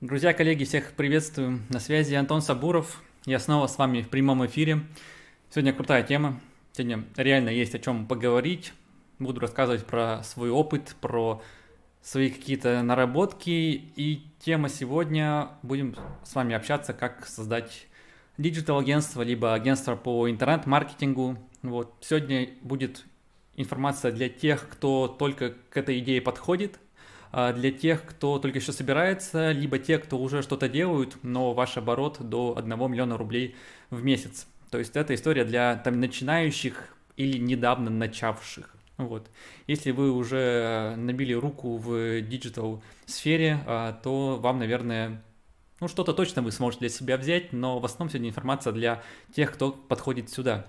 Друзья, коллеги, всех приветствую. На связи Антон Сабуров. Я снова с вами в прямом эфире. Сегодня крутая тема. Сегодня реально есть о чем поговорить. Буду рассказывать про свой опыт, про свои какие-то наработки. И тема сегодня будем с вами общаться, как создать digital-агентство, либо агентство по интернет-маркетингу. Вот. Сегодня будет информация для тех, кто только к этой идее подходит – для тех, кто только еще собирается, либо те, кто уже что-то делают, но ваш оборот до 1 миллиона рублей в месяц. То есть это история для там, начинающих или недавно начавших. Вот. Если вы уже набили руку в digital сфере, а, то вам, наверное, ну что-то точно вы сможете для себя взять, но в основном сегодня информация для тех, кто подходит сюда.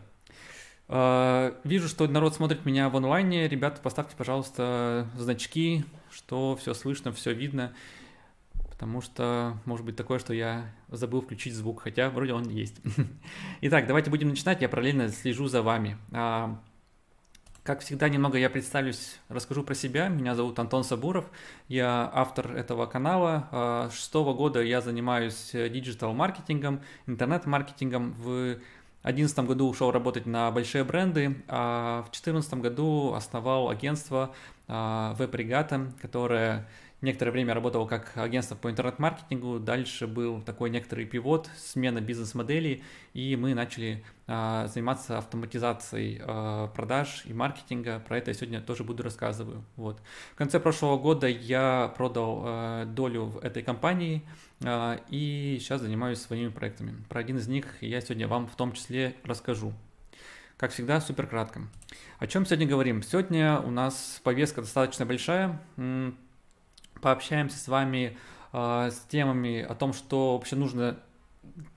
А, вижу, что народ смотрит меня в онлайне. Ребята, поставьте, пожалуйста, значки, что все слышно, все видно, потому что может быть такое, что я забыл включить звук, хотя вроде он есть. Итак, давайте будем начинать, я параллельно слежу за вами. А, как всегда, немного я представлюсь, расскажу про себя. Меня зовут Антон Сабуров, я автор этого канала. А, с шестого года я занимаюсь диджитал-маркетингом, интернет-маркетингом. В 2011 году ушел работать на большие бренды, а в 2014 году основал агентство Веб-регата, которое некоторое время работало как агентство по интернет-маркетингу, дальше был такой некоторый пивот, смена бизнес-моделей, и мы начали а, заниматься автоматизацией а, продаж и маркетинга. Про это я сегодня тоже буду рассказываю. Вот. В конце прошлого года я продал а, долю в этой компании а, и сейчас занимаюсь своими проектами. Про один из них я сегодня вам в том числе расскажу. Как всегда, супер кратко. О чем сегодня говорим? Сегодня у нас повестка достаточно большая. Пообщаемся с вами э, с темами о том, что вообще нужно,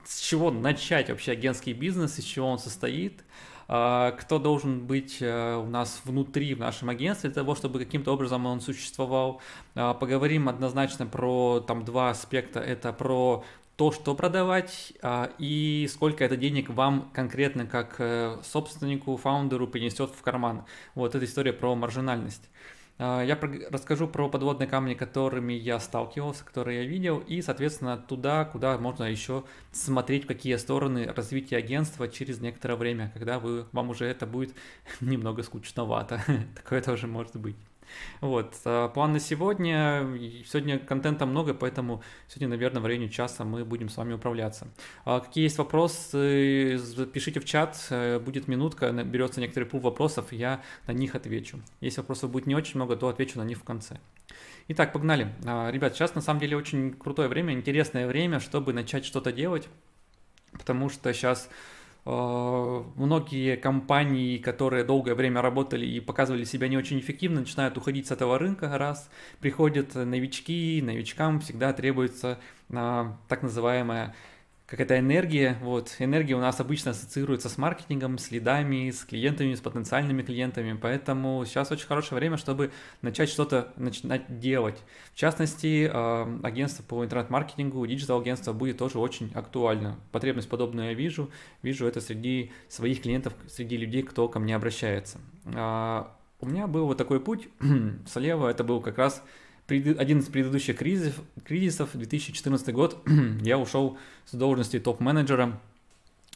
с чего начать вообще агентский бизнес, из чего он состоит, кто должен быть э, у нас внутри в нашем агентстве для того, чтобы каким-то образом он существовал. Поговорим однозначно про там два аспекта. Это про то, что продавать а, и сколько это денег вам конкретно как э, собственнику, фаундеру принесет в карман. Вот эта история про маржинальность. А, я расскажу про подводные камни, которыми я сталкивался, которые я видел, и, соответственно, туда, куда можно еще смотреть, какие стороны развития агентства через некоторое время, когда вы, вам уже это будет немного скучновато. Такое тоже может быть. Вот, а, план на сегодня. Сегодня контента много, поэтому сегодня, наверное, в районе часа мы будем с вами управляться. А какие есть вопросы, пишите в чат, э, будет минутка, берется некоторый пул вопросов, я на них отвечу. Если вопросов будет не очень много, то отвечу на них в конце. Итак, погнали. А, ребят, сейчас на самом деле очень крутое время, интересное время, чтобы начать что-то делать, потому что сейчас многие компании, которые долгое время работали и показывали себя не очень эффективно, начинают уходить с этого рынка, раз. Приходят новички, новичкам всегда требуется а, так называемая какая-то энергия. Вот. Энергия у нас обычно ассоциируется с маркетингом, с лидами, с клиентами, с потенциальными клиентами. Поэтому сейчас очень хорошее время, чтобы начать что-то начинать делать. В частности, э, агентство по интернет-маркетингу, digital-агентство будет тоже очень актуально. Потребность подобную я вижу. Вижу это среди своих клиентов, среди людей, кто ко мне обращается. У меня был вот такой путь. Слева это был как раз один из предыдущих кризисов, кризисов 2014 год, я ушел с должности топ-менеджера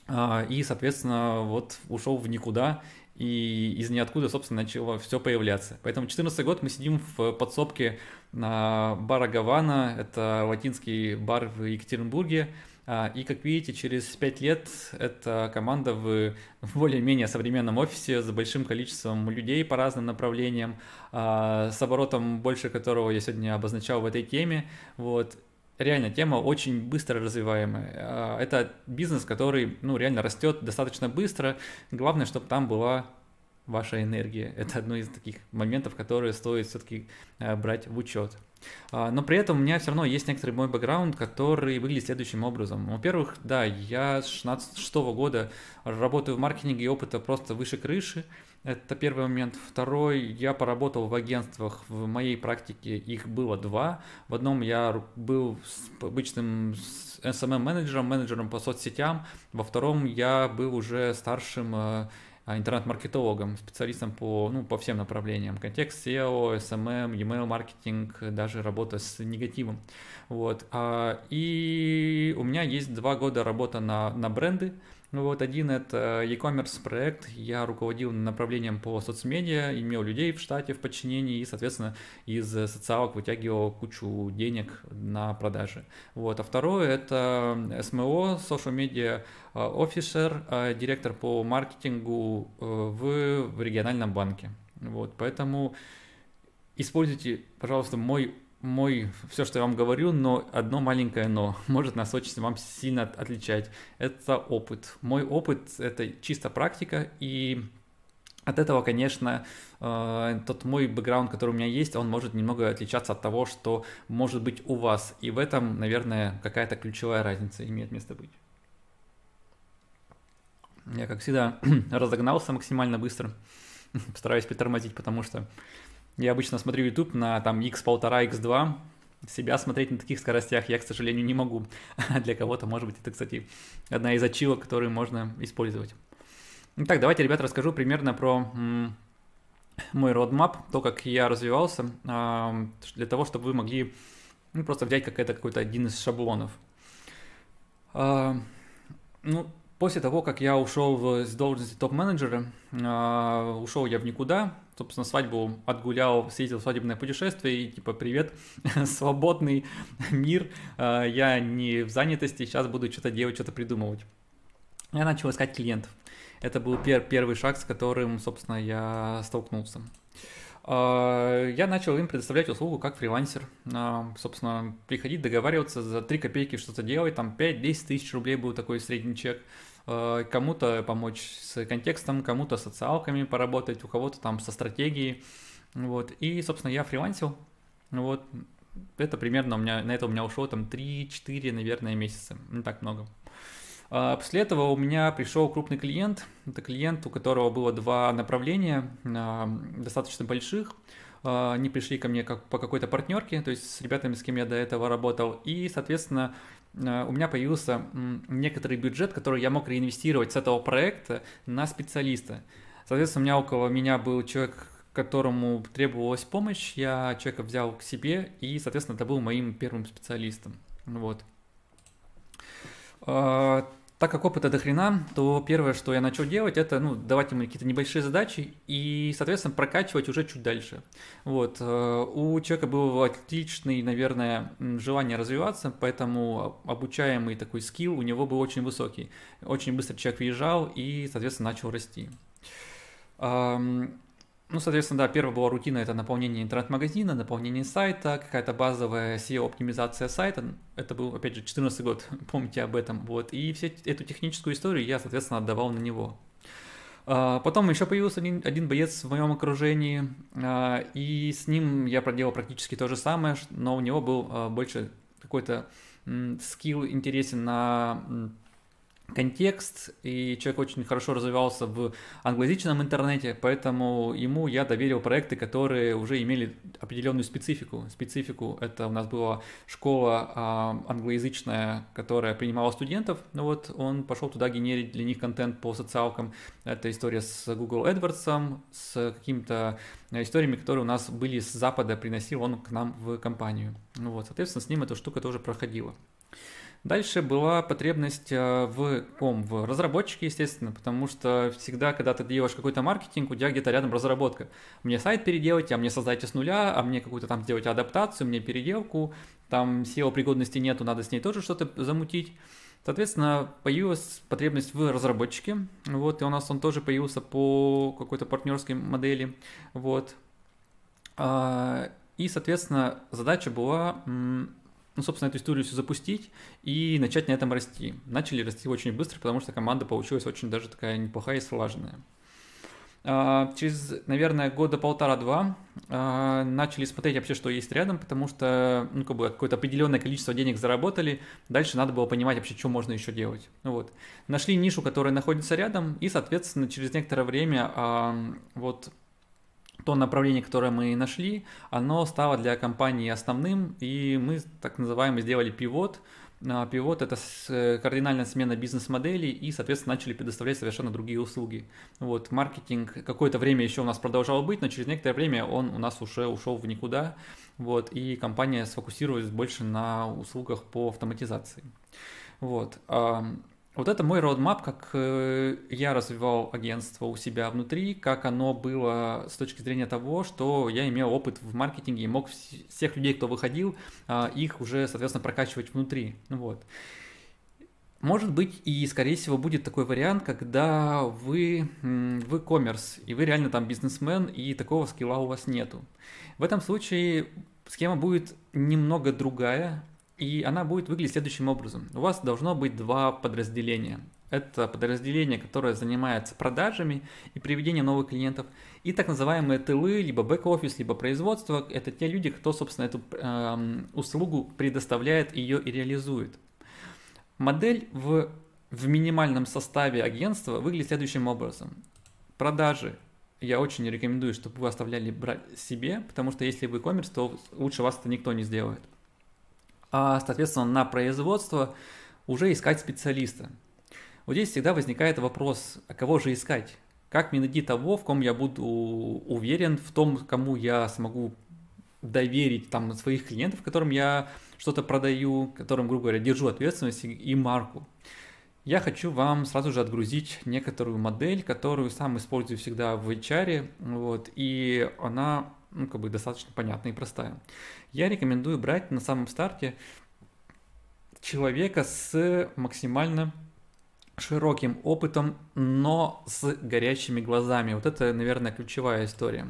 а, и, соответственно, вот ушел в никуда, и из ниоткуда, собственно, начало все появляться. Поэтому 2014 год мы сидим в подсобке бара Гавана, это латинский бар в Екатеринбурге, а, и, как видите, через 5 лет эта команда в более-менее современном офисе с большим количеством людей по разным направлениям, а, с оборотом больше которого я сегодня обозначал в этой теме. Вот. Реально, тема очень быстро развиваемая. А, это бизнес, который ну, реально растет достаточно быстро. Главное, чтобы там была ваша энергия. Это одно из таких моментов, которые стоит все-таки брать в учет. А, но при этом у меня все равно есть некоторый мой бэкграунд, который выглядит следующим образом. Во-первых, да, я с 16 года работаю в маркетинге, и опыта просто выше крыши. Это первый момент. Второй, я поработал в агентствах, в моей практике их было два. В одном я был обычным SMM-менеджером, менеджером по соцсетям. Во втором я был уже старшим э, интернет-маркетологом, специалистом по, ну, по всем направлениям. Контекст SEO, SMM, email маркетинг, даже работа с негативом. Вот. И у меня есть два года работа на, на бренды, ну вот один это e-commerce проект, я руководил направлением по соцмедиа, имел людей в штате в подчинении и, соответственно, из социалок вытягивал кучу денег на продажи. Вот. А второе это SMO, Social Media Officer, директор по маркетингу э, в региональном банке. Вот. Поэтому используйте, пожалуйста, мой мой, все, что я вам говорю, но одно маленькое но может нас очень вам сильно отличать. Это опыт. Мой опыт – это чисто практика, и от этого, конечно, э, тот мой бэкграунд, который у меня есть, он может немного отличаться от того, что может быть у вас. И в этом, наверное, какая-то ключевая разница имеет место быть. Я, как всегда, разогнался максимально быстро. Постараюсь притормозить, потому что я обычно смотрю YouTube на там x1,5, x2. Себя смотреть на таких скоростях я, к сожалению, не могу. Для кого-то, может быть, это, кстати, одна из ачивок, которые можно использовать. Итак, давайте, ребята, расскажу примерно про мой roadmap, то, как я развивался, для того, чтобы вы могли ну, просто взять как это какой-то один из шаблонов. А, ну, после того, как я ушел с должности топ-менеджера, а, ушел я в никуда, собственно, свадьбу отгулял, съездил в свадебное путешествие и типа привет, свободный мир, а, я не в занятости, сейчас буду что-то делать, что-то придумывать. Я начал искать клиентов. Это был пер первый шаг, с которым, собственно, я столкнулся. А, я начал им предоставлять услугу как фрилансер. А, собственно, приходить, договариваться за 3 копейки что-то делать, там 5-10 тысяч рублей был такой средний чек. Э, кому-то помочь с контекстом, кому-то с социалками поработать, у кого-то там со стратегией. Вот. И, собственно, я фрилансил. Вот. Это примерно у меня, на это у меня ушло там 3-4, наверное, месяца. Не так много. А после этого у меня пришел крупный клиент. Это клиент, у которого было два направления, а, достаточно больших. А, они пришли ко мне как по какой-то партнерке, то есть с ребятами, с кем я до этого работал. И, соответственно, Э, у меня появился некоторый бюджет, который я мог реинвестировать с этого проекта на специалиста. Соответственно, у меня около меня был человек, которому требовалась помощь, я человека взял к себе, и, соответственно, это был моим первым специалистом. Вот. Так как опыта до хрена, то первое, что я начал делать, это ну, давать ему какие-то небольшие задачи и, соответственно, прокачивать уже чуть дальше. Вот. Э, у человека было отличный, наверное, желание развиваться, поэтому обучаемый такой скилл у него был очень высокий. Очень быстро человек въезжал и, соответственно, начал расти. Ну, соответственно, да, первая была рутина, это наполнение интернет-магазина, наполнение сайта, какая-то базовая SEO-оптимизация сайта. Это был, опять же, 14 год, помните об этом. Вот. И всю эту техническую историю я, соответственно, отдавал на него. А, потом еще появился один, один боец в моем окружении, а, и с ним я проделал практически то же самое, но у него был а, больше какой-то скилл интересен на контекст, и человек очень хорошо развивался в англоязычном интернете, поэтому ему я доверил проекты, которые уже имели определенную специфику. Специфику это у нас была школа а, англоязычная, которая принимала студентов, ну вот он пошел туда генерить для них контент по социалкам. Это история с Google AdWords, с какими-то историями, которые у нас были с Запада, приносил он к нам в компанию. Ну вот, соответственно, с ним эта штука тоже проходила. Дальше была потребность э, в ком? В разработчике, естественно, потому что всегда, когда ты делаешь какой-то маркетинг, у тебя где-то рядом разработка. Мне сайт переделать, а мне создайте с нуля, а мне какую-то там сделать адаптацию, мне переделку, там SEO пригодности нету, надо с ней тоже что-то замутить. Соответственно, появилась потребность в разработчике, вот, и у нас он тоже появился по какой-то партнерской модели, вот. А, и, соответственно, задача была ну, собственно, эту историю все запустить и начать на этом расти. Начали расти очень быстро, потому что команда получилась очень даже такая неплохая и слаженная. А, через, наверное, года полтора-два а, начали смотреть вообще, что есть рядом, потому что ну, как бы какое-то определенное количество денег заработали, дальше надо было понимать вообще, что можно еще делать. Вот. Нашли нишу, которая находится рядом, и, соответственно, через некоторое время вот то направление, которое мы нашли, оно стало для компании основным, и мы так называемый сделали пивот, Пивот – это э, кардинальная смена бизнес-модели и, соответственно, начали предоставлять совершенно другие услуги. Вот, маркетинг какое-то время еще у нас продолжал быть, но через некоторое время он у нас уже ушел в никуда, вот, и компания сфокусировалась больше на услугах по автоматизации. Вот. Вот это мой roadmap, как э, я развивал агентство у себя внутри, как оно было с точки зрения того, что я имел опыт в маркетинге и мог всех людей, кто выходил, а, их уже, соответственно, прокачивать внутри. Вот. Может быть и, скорее всего, будет такой вариант, когда вы в e-commerce, и вы реально там бизнесмен, и такого скилла у вас нету. В этом случае схема будет немного другая, и она будет выглядеть следующим образом. У вас должно быть два подразделения. Это подразделение, которое занимается продажами и приведением новых клиентов, и так называемые тылы, либо бэк-офис, либо производство. Это те люди, кто, собственно, эту э, услугу предоставляет ее и реализует. Модель в, в минимальном составе агентства выглядит следующим образом. Продажи я очень рекомендую, чтобы вы оставляли брать себе, потому что если вы e-commerce, то лучше вас это никто не сделает а, соответственно, на производство уже искать специалиста. Вот здесь всегда возникает вопрос, а кого же искать? Как мне найти того, в ком я буду уверен, в том, кому я смогу доверить там своих клиентов, которым я что-то продаю, которым, грубо говоря, держу ответственность и марку. Я хочу вам сразу же отгрузить некоторую модель, которую сам использую всегда в HR, вот, и она ну, как бы достаточно понятная и простая. Я рекомендую брать на самом старте человека с максимально широким опытом, но с горящими глазами. Вот это, наверное, ключевая история.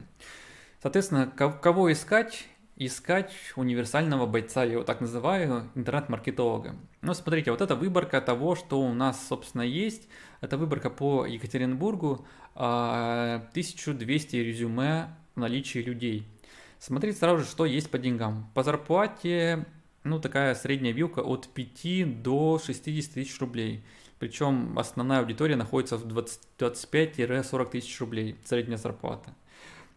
Соответственно, кого искать? Искать универсального бойца, я его так называю, интернет-маркетолога. Ну, смотрите, вот это выборка того, что у нас, собственно, есть. Это выборка по Екатеринбургу, 1200 а, резюме наличии людей. Смотрите сразу же, что есть по деньгам. По зарплате, ну, такая средняя вилка от 5 до 60 тысяч рублей. Причем основная аудитория находится в 25-40 тысяч рублей, средняя зарплата.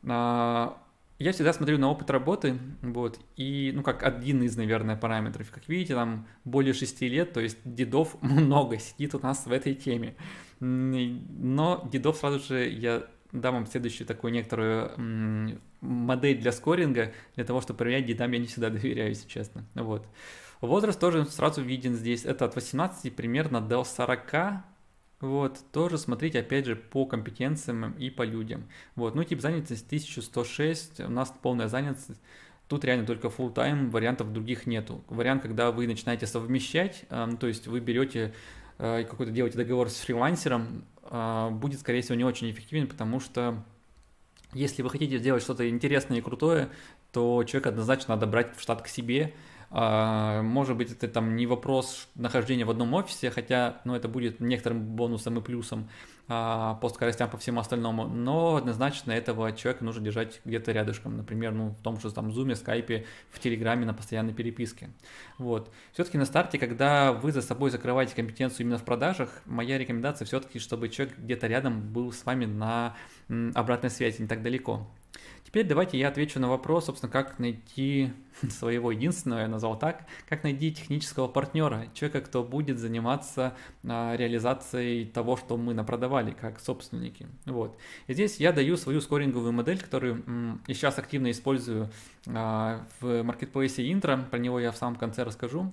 А, я всегда смотрю на опыт работы, вот, и, ну, как один из, наверное, параметров. Как видите, там более 6 лет, то есть дедов много сидит у нас в этой теме. Но дедов сразу же я дам вам следующую такую некоторую модель для скоринга, для того, чтобы проверять дедам я не всегда доверяю, если честно. Вот. Возраст тоже сразу виден здесь, это от 18 примерно до 40, вот, тоже смотрите, опять же, по компетенциям и по людям. Вот, ну, тип занятости 1106, у нас полная занятость, Тут реально только full time, вариантов других нету. Вариант, когда вы начинаете совмещать, э, то есть вы берете э, какой-то делаете договор с фрилансером, а, будет, скорее всего, не очень эффективен, потому что если вы хотите сделать что-то интересное и крутое, то человека однозначно надо брать в штат к себе, а, может быть, это там не вопрос нахождения в одном офисе, хотя ну, это будет некоторым бонусом и плюсом. а, по скоростям, по всему остальному, но однозначно этого человека нужно держать где-то рядышком, например, ну, в том же там Zoom, Skype, в Телеграме на постоянной переписке. Вот. Все-таки на старте, когда вы за собой закрываете компетенцию именно в продажах, моя рекомендация все-таки, чтобы человек где-то рядом был с вами на обратной связи, не так далеко. Теперь давайте я отвечу на вопрос, собственно, как найти своего единственного, я назвал так, как найти технического партнера, человека, кто будет заниматься а, реализацией того, что мы напродавали, как собственники. Вот. И здесь я даю свою скоринговую модель, которую и сейчас активно использую а, в маркетплейсе Intro, про него я в самом конце расскажу.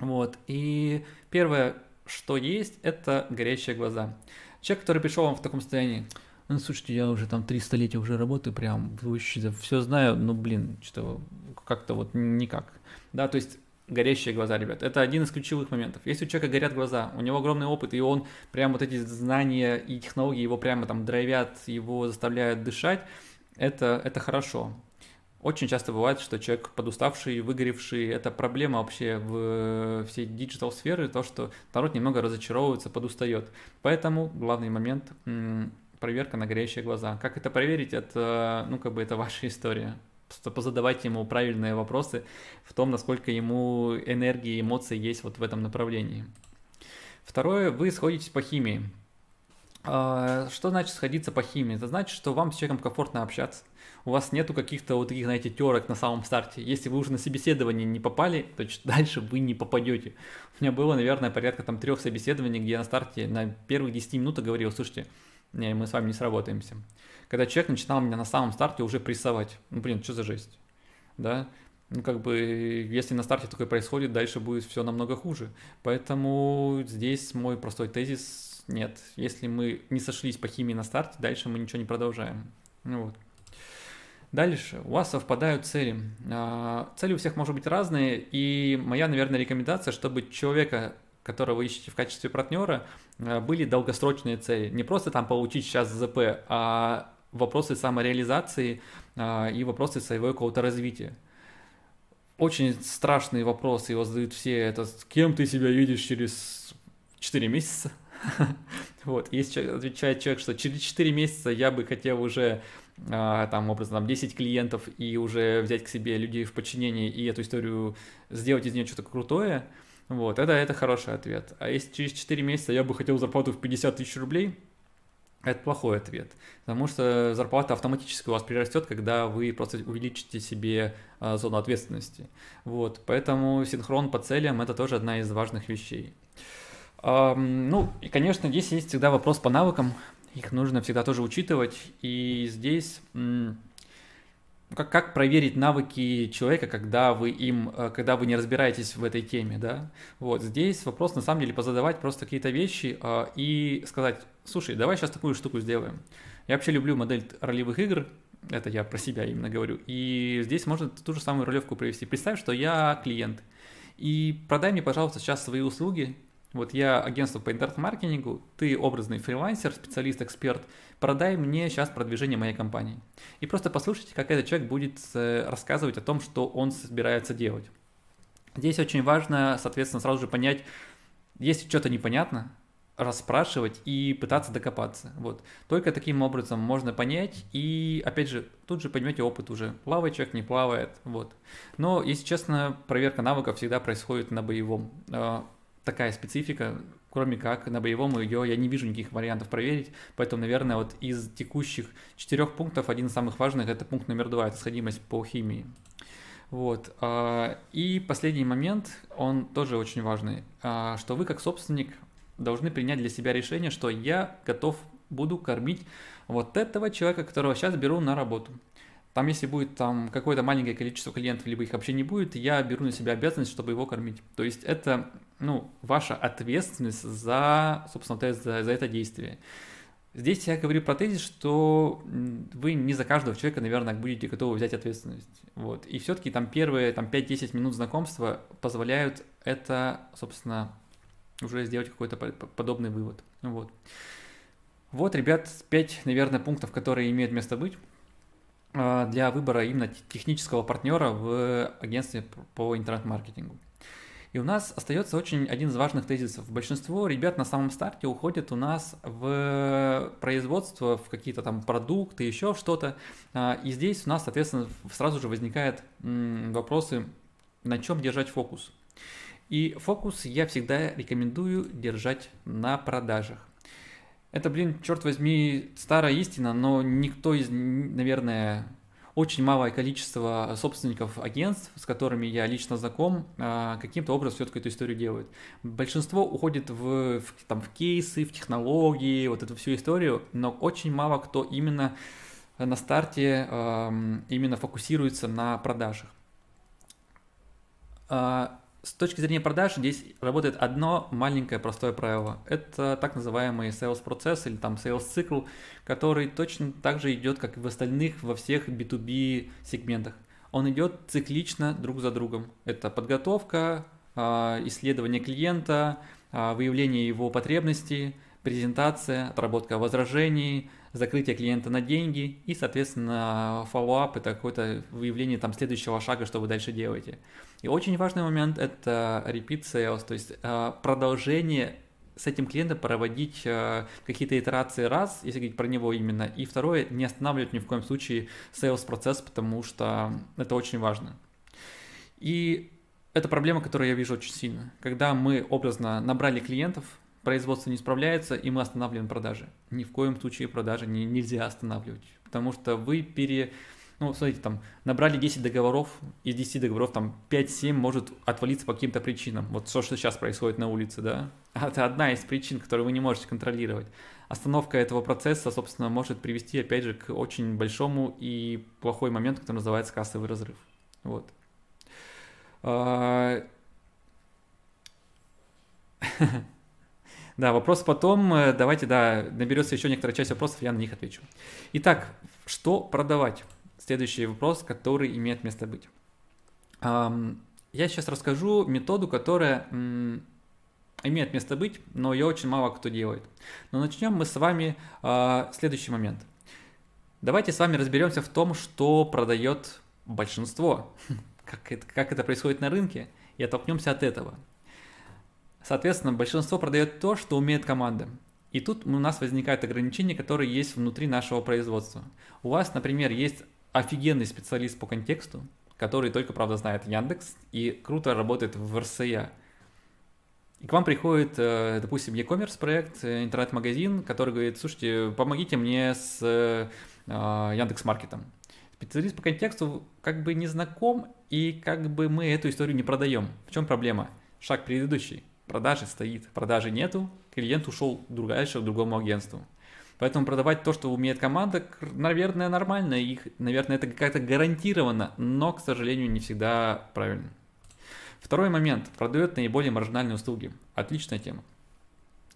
Вот. И первое, что есть, это горящие глаза. Человек, который пришел вам в таком состоянии, ну, слушайте, я уже там три столетия уже работаю, прям все знаю, но, блин, что как-то вот никак. Да, то есть горящие глаза, ребят. Это один из ключевых моментов. Если у человека горят глаза, у него огромный опыт, и он прям вот эти знания и технологии его прямо там драйвят, его заставляют дышать, это, это хорошо. Очень часто бывает, что человек подуставший, выгоревший, это проблема вообще в всей digital сферы, то, что народ немного разочаровывается, подустает. Поэтому главный момент проверка на горящие глаза. Как это проверить, это, ну, как бы это ваша история. Просто позадавайте ему правильные вопросы в том, насколько ему энергии и эмоций есть вот в этом направлении. Второе, вы сходитесь по химии. А, что значит сходиться по химии? Это значит, что вам с человеком комфортно общаться. У вас нету каких-то вот таких, знаете, терок на самом старте. Если вы уже на собеседование не попали, то дальше вы не попадете. У меня было, наверное, порядка там трех собеседований, где я на старте на первых 10 минутах говорил, слушайте, не, мы с вами не сработаемся. Когда человек начинал меня на самом старте уже прессовать. Ну, блин, что за жесть? Да? Ну, как бы, если на старте такое происходит, дальше будет все намного хуже. Поэтому здесь мой простой тезис нет. Если мы не сошлись по химии на старте, дальше мы ничего не продолжаем. Ну вот. Дальше, у вас совпадают цели. А, цели у всех может быть разные, и моя, наверное, рекомендация, чтобы человека, которого вы ищете в качестве партнера, а, были долгосрочные цели. Не просто там получить сейчас ЗП, а вопросы самореализации а, и вопросы своего какого-то развития. Очень страшные вопросы его задают все. Это с кем ты себя видишь через 4 месяца? Вот, если отвечает человек, что через 4 месяца я бы хотел уже а, там, образно, там, 10 клиентов и уже взять к себе людей в подчинение и эту историю сделать из нее что-то крутое, вот, это, это хороший ответ. А если через 4 месяца я бы хотел зарплату в 50 тысяч рублей, это плохой ответ, потому что зарплата автоматически у вас прирастет, когда вы просто увеличите себе а, зону ответственности. Вот, поэтому синхрон по целям – это тоже одна из важных вещей. Ну, и, конечно, здесь есть всегда вопрос по навыкам. Их нужно всегда тоже учитывать. И здесь как, как проверить навыки человека, когда вы им, э, когда вы не разбираетесь в этой теме, да? Вот здесь вопрос на самом деле позадавать просто какие-то вещи э, и сказать, слушай, давай сейчас такую штуку сделаем. Я вообще люблю модель ролевых игр, это я про себя именно говорю. И здесь можно ту же самую ролевку провести. Представь, что я клиент, и продай мне, пожалуйста, сейчас свои услуги вот я агентство по интернет-маркетингу, ты образный фрилансер, специалист, эксперт, продай мне сейчас продвижение моей компании. И просто послушайте, как этот человек будет э, рассказывать о том, что он собирается делать. Здесь очень важно, соответственно, сразу же понять, если что-то непонятно, расспрашивать и пытаться докопаться. Вот. Только таким образом можно понять и, опять же, тут же поймете опыт уже. Плавает человек, не плавает. Вот. Но, если честно, проверка навыков всегда происходит на боевом. А, такая специфика, кроме как на боевом ее я не вижу никаких вариантов проверить, поэтому, наверное, вот из текущих четырех пунктов один из самых важных это пункт номер два, это сходимость по химии. Вот. А, и последний момент, он тоже очень важный, а, что вы как собственник должны принять для себя решение, что я готов буду кормить вот этого человека, которого сейчас беру на работу. Там, если будет там какое-то маленькое количество клиентов, либо их вообще не будет, я беру на себя обязанность, чтобы его кормить. То есть это, ну, ваша ответственность за, собственно, за, за это действие. Здесь я говорю про тезис, что вы не за каждого человека, наверное, будете готовы взять ответственность. Вот. И все-таки там первые там, 5-10 минут знакомства позволяют это, собственно, уже сделать какой-то подобный вывод. Вот. Вот, ребят, 5, наверное, пунктов, которые имеют место быть. А, для выбора именно технического партнера в агентстве по интернет-маркетингу. И у нас остается очень один из важных тезисов. Большинство ребят на самом старте уходят у нас в производство, в какие-то там продукты, еще что-то. А, и здесь у нас, соответственно, сразу же возникают вопросы, на чем держать фокус. И фокус я всегда рекомендую держать на продажах. Это, блин, черт возьми, старая истина, но никто из, наверное, очень малое количество собственников агентств, с которыми я лично знаком, а, каким-то образом все-таки эту историю делают. Большинство уходит в, в, там, в кейсы, в технологии, вот эту всю историю, но очень мало кто именно на старте именно фокусируется на продажах. С точки зрения продаж здесь работает одно маленькое простое правило. Это так называемый sales процесс или там sales цикл, который точно так же идет, как и в остальных, во всех B2B сегментах. Он идет циклично друг за другом. Это подготовка, а, исследование клиента, а, выявление его потребностей, презентация, отработка возражений, закрытие клиента на деньги и, соответственно, follow-up – это какое-то выявление там следующего шага, что вы дальше делаете. И очень важный момент – это repeat sales, то есть э, продолжение с этим клиентом проводить э, какие-то итерации раз, если говорить про него именно, и второе, не останавливать ни в коем случае sales процесс, потому что это очень важно. И это проблема, которую я вижу очень сильно. Когда мы образно набрали клиентов, производство не справляется, и мы останавливаем продажи. Ни в коем случае продажи не, нельзя останавливать, потому что вы пере... Ну, смотрите, там, набрали 10 договоров, из 10 договоров там 5-7 может отвалиться по каким-то причинам. Вот то, что сейчас происходит на улице, да. Это одна из причин, которую вы не можете контролировать. Остановка этого процесса, собственно, может привести, опять же, к очень большому и плохой моменту, который называется кассовый разрыв. Вот. Да, вопрос потом. Э, давайте, да, наберется еще некоторая часть вопросов, я на них отвечу. Итак, что продавать? Следующий вопрос, который имеет место быть. Я сейчас расскажу методу, которая имеет место быть, но ее очень мало кто делает. Но начнем мы с вами а, следующий момент. Давайте с вами разберемся в том, что продает большинство, как это, как это происходит на рынке, и оттолкнемся от этого. Соответственно, большинство продает то, что умеет команда. И тут у нас возникают ограничения, которые есть внутри нашего производства. У вас, например, есть офигенный специалист по контексту, который только, правда, знает Яндекс и круто работает в РСЯ. И к вам приходит, э, допустим, e-commerce проект, э, интернет-магазин, который говорит, слушайте, помогите мне с э, Яндекс Маркетом. Специалист по контексту как бы не знаком, и как бы мы эту историю не продаем. В чем проблема? Шаг предыдущий продажи стоит, продажи нету, клиент ушел дальше к другому агентству. Поэтому продавать то, что умеет команда, наверное, нормально, их, наверное, это как-то гарантированно, но, к сожалению, не всегда правильно. Второй момент. Продает наиболее маржинальные услуги. Отличная тема.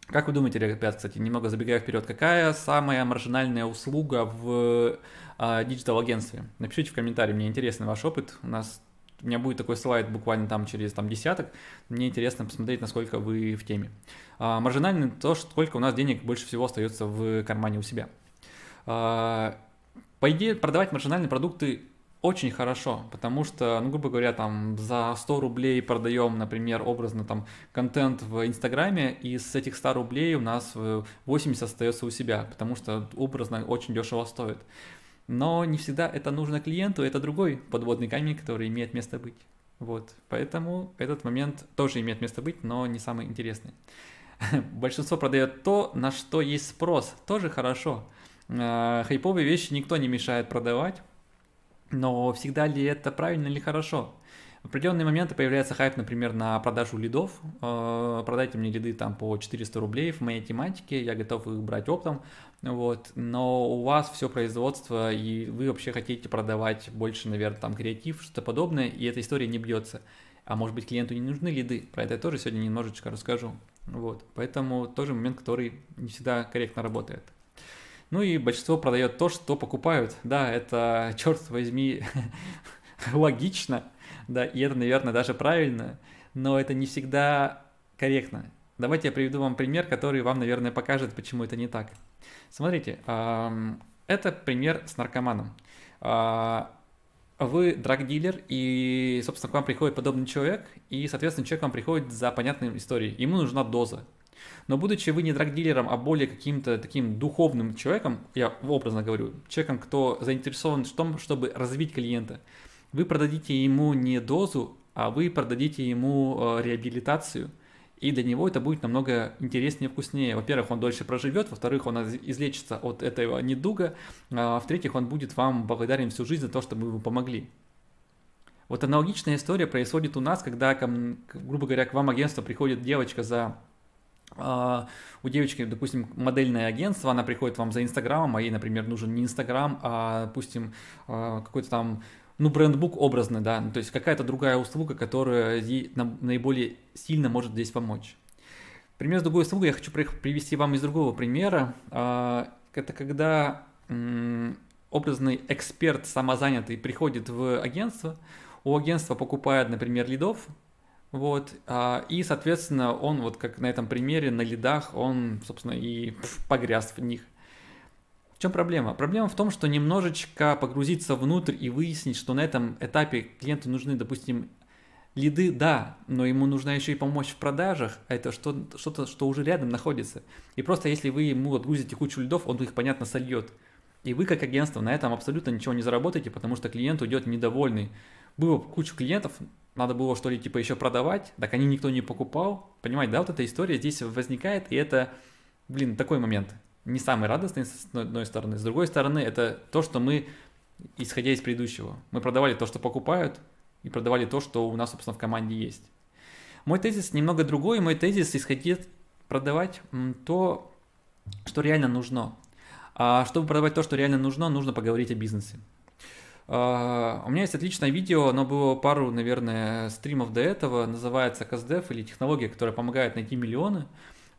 Как вы думаете, ребят, кстати, немного забегая вперед, какая самая маржинальная услуга в а, digital-агентстве? Напишите в комментарии, мне интересен ваш опыт. У нас у меня будет такой слайд буквально там через там, десяток. Мне интересно посмотреть, насколько вы в теме. А, маржинальный то, сколько у нас денег больше всего остается в кармане у себя. А, по идее, продавать маржинальные продукты очень хорошо, потому что, ну, грубо говоря, там за 100 рублей продаем, например, образно там контент в Инстаграме, и с этих 100 рублей у нас 80 остается у себя, потому что образно очень дешево стоит. Но не всегда это нужно клиенту, это другой подводный камень, который имеет место быть. Вот, поэтому этот момент тоже имеет место быть, но не самый интересный. Большинство продает то, на что есть спрос, тоже хорошо. А, хайповые вещи никто не мешает продавать, но всегда ли это правильно или хорошо? В определенные моменты появляется хайп, например, на продажу лидов. Э, продайте мне лиды там по 400 рублей в моей тематике, я готов их брать оптом. Вот. Но у вас все производство, и вы вообще хотите продавать больше, наверное, там креатив, что-то подобное, и эта история не бьется. А может быть, клиенту не нужны лиды. Про это я тоже сегодня немножечко расскажу. Вот. Поэтому тоже момент, который не всегда корректно работает. Ну и большинство продает то, что покупают. Да, это, черт возьми, логично, да, и это, наверное, даже правильно, но это не всегда корректно. Давайте я приведу вам пример, который вам, наверное, покажет, почему это не так. Смотрите, это пример с наркоманом. А, вы драг-дилер, и, собственно, к вам приходит подобный человек, и, соответственно, человек к вам приходит за понятной историей. Ему нужна доза. Но будучи вы не драг-дилером, а более каким-то таким духовным человеком, я образно говорю, человеком, кто заинтересован в том, чтобы развить клиента, вы продадите ему не дозу, а вы продадите ему э, реабилитацию, и для него это будет намного интереснее и вкуснее. Во-первых, он дольше проживет, во-вторых, он излечится от этого недуга, а в-третьих, он будет вам благодарен всю жизнь за то, что мы ему помогли. Вот аналогичная история происходит у нас, когда, грубо говоря, к вам агентство приходит девочка за Uh, у девочки, допустим, модельное агентство, она приходит вам за Инстаграмом, а ей, например, нужен не Инстаграм, а, допустим, uh, какой-то там ну, брендбук образный, да, ну, то есть какая-то другая услуга, которая наиболее сильно может здесь помочь. Пример с другой услугой я хочу привести вам из другого примера. А, это когда образный эксперт самозанятый приходит в агентство, у агентства покупает, например, лидов, вот, а, и, соответственно, он вот как на этом примере, на лидах, он, собственно, и погряз в них. В чем проблема? Проблема в том, что немножечко погрузиться внутрь и выяснить, что на этом этапе клиенту нужны, допустим, лиды, да, но ему нужна еще и помощь в продажах, а это что-то, что, что уже рядом находится. И просто если вы ему отгрузите кучу лидов, он их, понятно, сольет. И вы, как агентство, на этом абсолютно ничего не заработаете, потому что клиент уйдет недовольный. Было кучу клиентов, надо было что ли типа еще продавать, так они никто не покупал. Понимаете, да, вот эта история здесь возникает, и это, блин, такой момент. Не самый радостный с одной стороны, с другой стороны, это то, что мы, исходя из предыдущего, мы продавали то, что покупают, и продавали то, что у нас, собственно, в команде есть. Мой тезис немного другой, мой тезис исходит продавать то, что реально нужно. А чтобы продавать то, что реально нужно, нужно поговорить о бизнесе. Uh, у меня есть отличное видео, оно было пару, наверное, стримов до этого, называется CastDev или технология, которая помогает найти миллионы.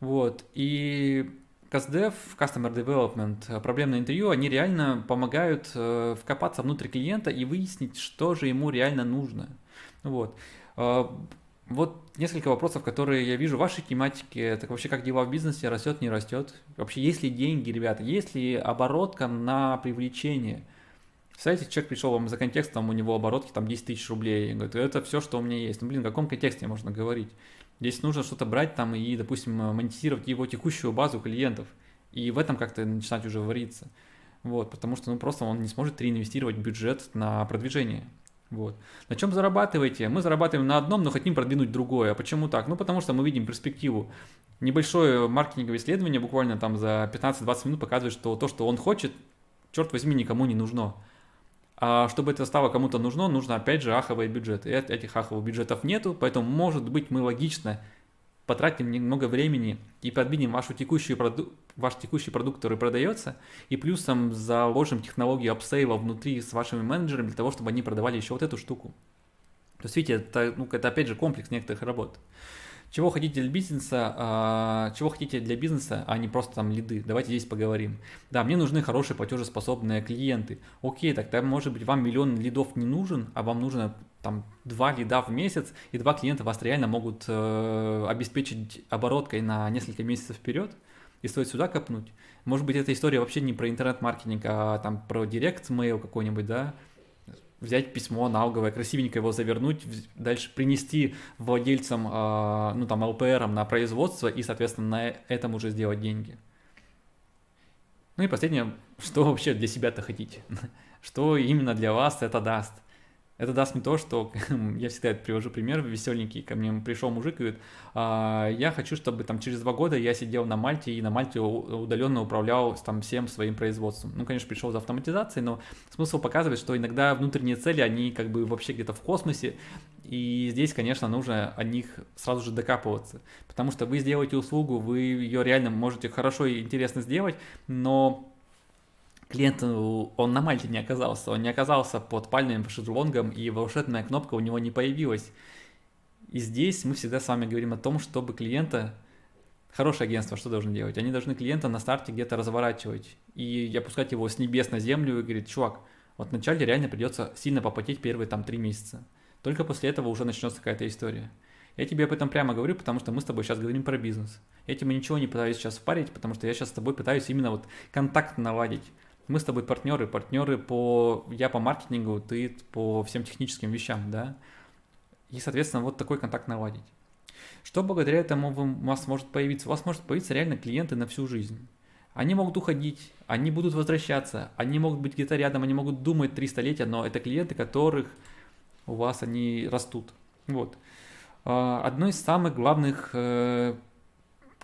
Вот. И CastDev, Customer Development, проблемное интервью, они реально помогают uh, вкопаться внутрь клиента и выяснить, что же ему реально нужно. Вот. Uh, вот несколько вопросов, которые я вижу в вашей тематике. Так вообще, как дела в бизнесе, растет, не растет? Вообще, есть ли деньги, ребята? Есть ли оборотка на привлечение? Представляете, человек пришел вам за контекстом, у него оборотки там 10 тысяч рублей. Говорит, это все, что у меня есть. Ну, блин, в каком контексте можно говорить? Здесь нужно что-то брать там и, допустим, монетизировать его текущую базу клиентов. И в этом как-то начинать уже вариться. Вот, потому что ну, просто он не сможет реинвестировать бюджет на продвижение. Вот. На чем зарабатываете? Мы зарабатываем на одном, но хотим продвинуть другое. А почему так? Ну, потому что мы видим перспективу. Небольшое маркетинговое исследование буквально там за 15-20 минут показывает, что то, что он хочет, черт возьми, никому не нужно. А чтобы это стало кому-то нужно, нужно опять же аховый бюджет. И этих аховых бюджетов нету, поэтому, может быть, мы логично потратим немного времени и подвинем вашу текущую проду... ваш текущий продукт, который продается, и плюсом заложим технологию апсейла внутри с вашими менеджерами для того, чтобы они продавали еще вот эту штуку. То есть, видите, это, ну, это опять же комплекс некоторых работ. Чего хотите для бизнеса, а, чего хотите для бизнеса, а не просто там лиды. Давайте здесь поговорим. Да, мне нужны хорошие платежеспособные клиенты. Окей, тогда может быть вам миллион лидов не нужен, а вам нужно там два лида в месяц, и два клиента вас реально могут э, обеспечить обороткой на несколько месяцев вперед, и стоит сюда копнуть. Может быть, эта история вообще не про интернет-маркетинг, а там про direct mail какой-нибудь, да, взять письмо аналоговое, красивенько его завернуть, дальше принести владельцам, э, ну там, ЛПР на производство и, соответственно, на этом уже сделать деньги. Ну и последнее, что вообще для себя-то хотите? Что именно для вас это даст? Это даст мне то, что я всегда привожу пример веселенький. Ко мне пришел мужик и говорит, а, я хочу, чтобы там через два года я сидел на Мальте и на Мальте удаленно управлял там всем своим производством. Ну, конечно, пришел за автоматизацией, но смысл показывает, что иногда внутренние цели, они как бы вообще где-то в космосе, и здесь, конечно, нужно о них сразу же докапываться, потому что вы сделаете услугу, вы ее реально можете хорошо и интересно сделать, но клиент, он на Мальте не оказался, он не оказался под пальмами шезлонгом, и волшебная кнопка у него не появилась. И здесь мы всегда с вами говорим о том, чтобы клиента, хорошее агентство что должно делать? Они должны клиента на старте где-то разворачивать и опускать его с небес на землю и говорить, чувак, вот вначале реально придется сильно попотеть первые там три месяца. Только после этого уже начнется какая-то история. Я тебе об этом прямо говорю, потому что мы с тобой сейчас говорим про бизнес. Я тебе ничего не пытаюсь сейчас впарить, потому что я сейчас с тобой пытаюсь именно вот контакт наладить. Мы с тобой партнеры, партнеры по, я по маркетингу, ты по всем техническим вещам, да, и, соответственно, вот такой контакт наладить. Что благодаря этому у вас может появиться? У вас может появиться реально клиенты на всю жизнь. Они могут уходить, они будут возвращаться, они могут быть где-то рядом, они могут думать 300 летия, но это клиенты, которых у вас они растут. Вот. А, одно из самых главных э,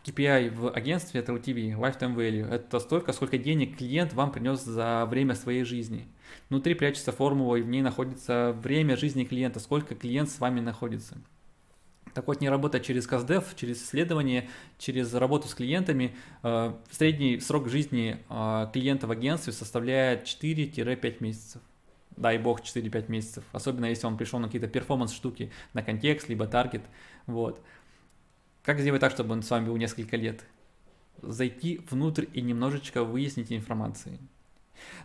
KPI в агентстве это LTV, Lifetime Value. Это столько, сколько денег клиент вам принес за время своей жизни. Внутри прячется формула, и в ней находится время жизни клиента, сколько клиент с вами находится. Так вот, не работать через CastDev, через исследование, через работу с клиентами, э, средний срок жизни э, клиента в агентстве составляет 4-5 месяцев. Дай бог 4-5 месяцев. Особенно если он пришел на какие-то performance-штуки, на контекст, либо таргет. Вот. Как сделать так, чтобы он с вами был несколько лет? Зайти внутрь и немножечко выяснить информации.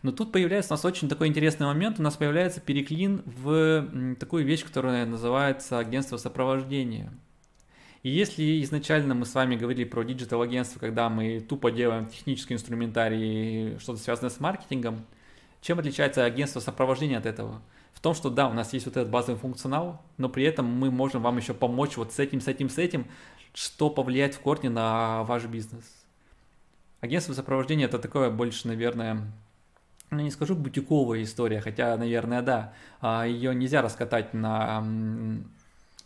Но тут появляется у нас очень такой интересный момент. У нас появляется переклин в такую вещь, которая называется агентство сопровождения. И если изначально мы с вами говорили про digital агентство, когда мы тупо делаем технический инструментарий, что-то связанное с маркетингом, чем отличается агентство сопровождения от этого? в том, что да, у нас есть вот этот базовый функционал, но при этом мы можем вам еще помочь вот с этим, с этим, с этим, что повлияет в корне на ваш бизнес. Агентство сопровождения это такое больше, наверное, ну не скажу бутиковая история, хотя, наверное, да, а, ее нельзя раскатать на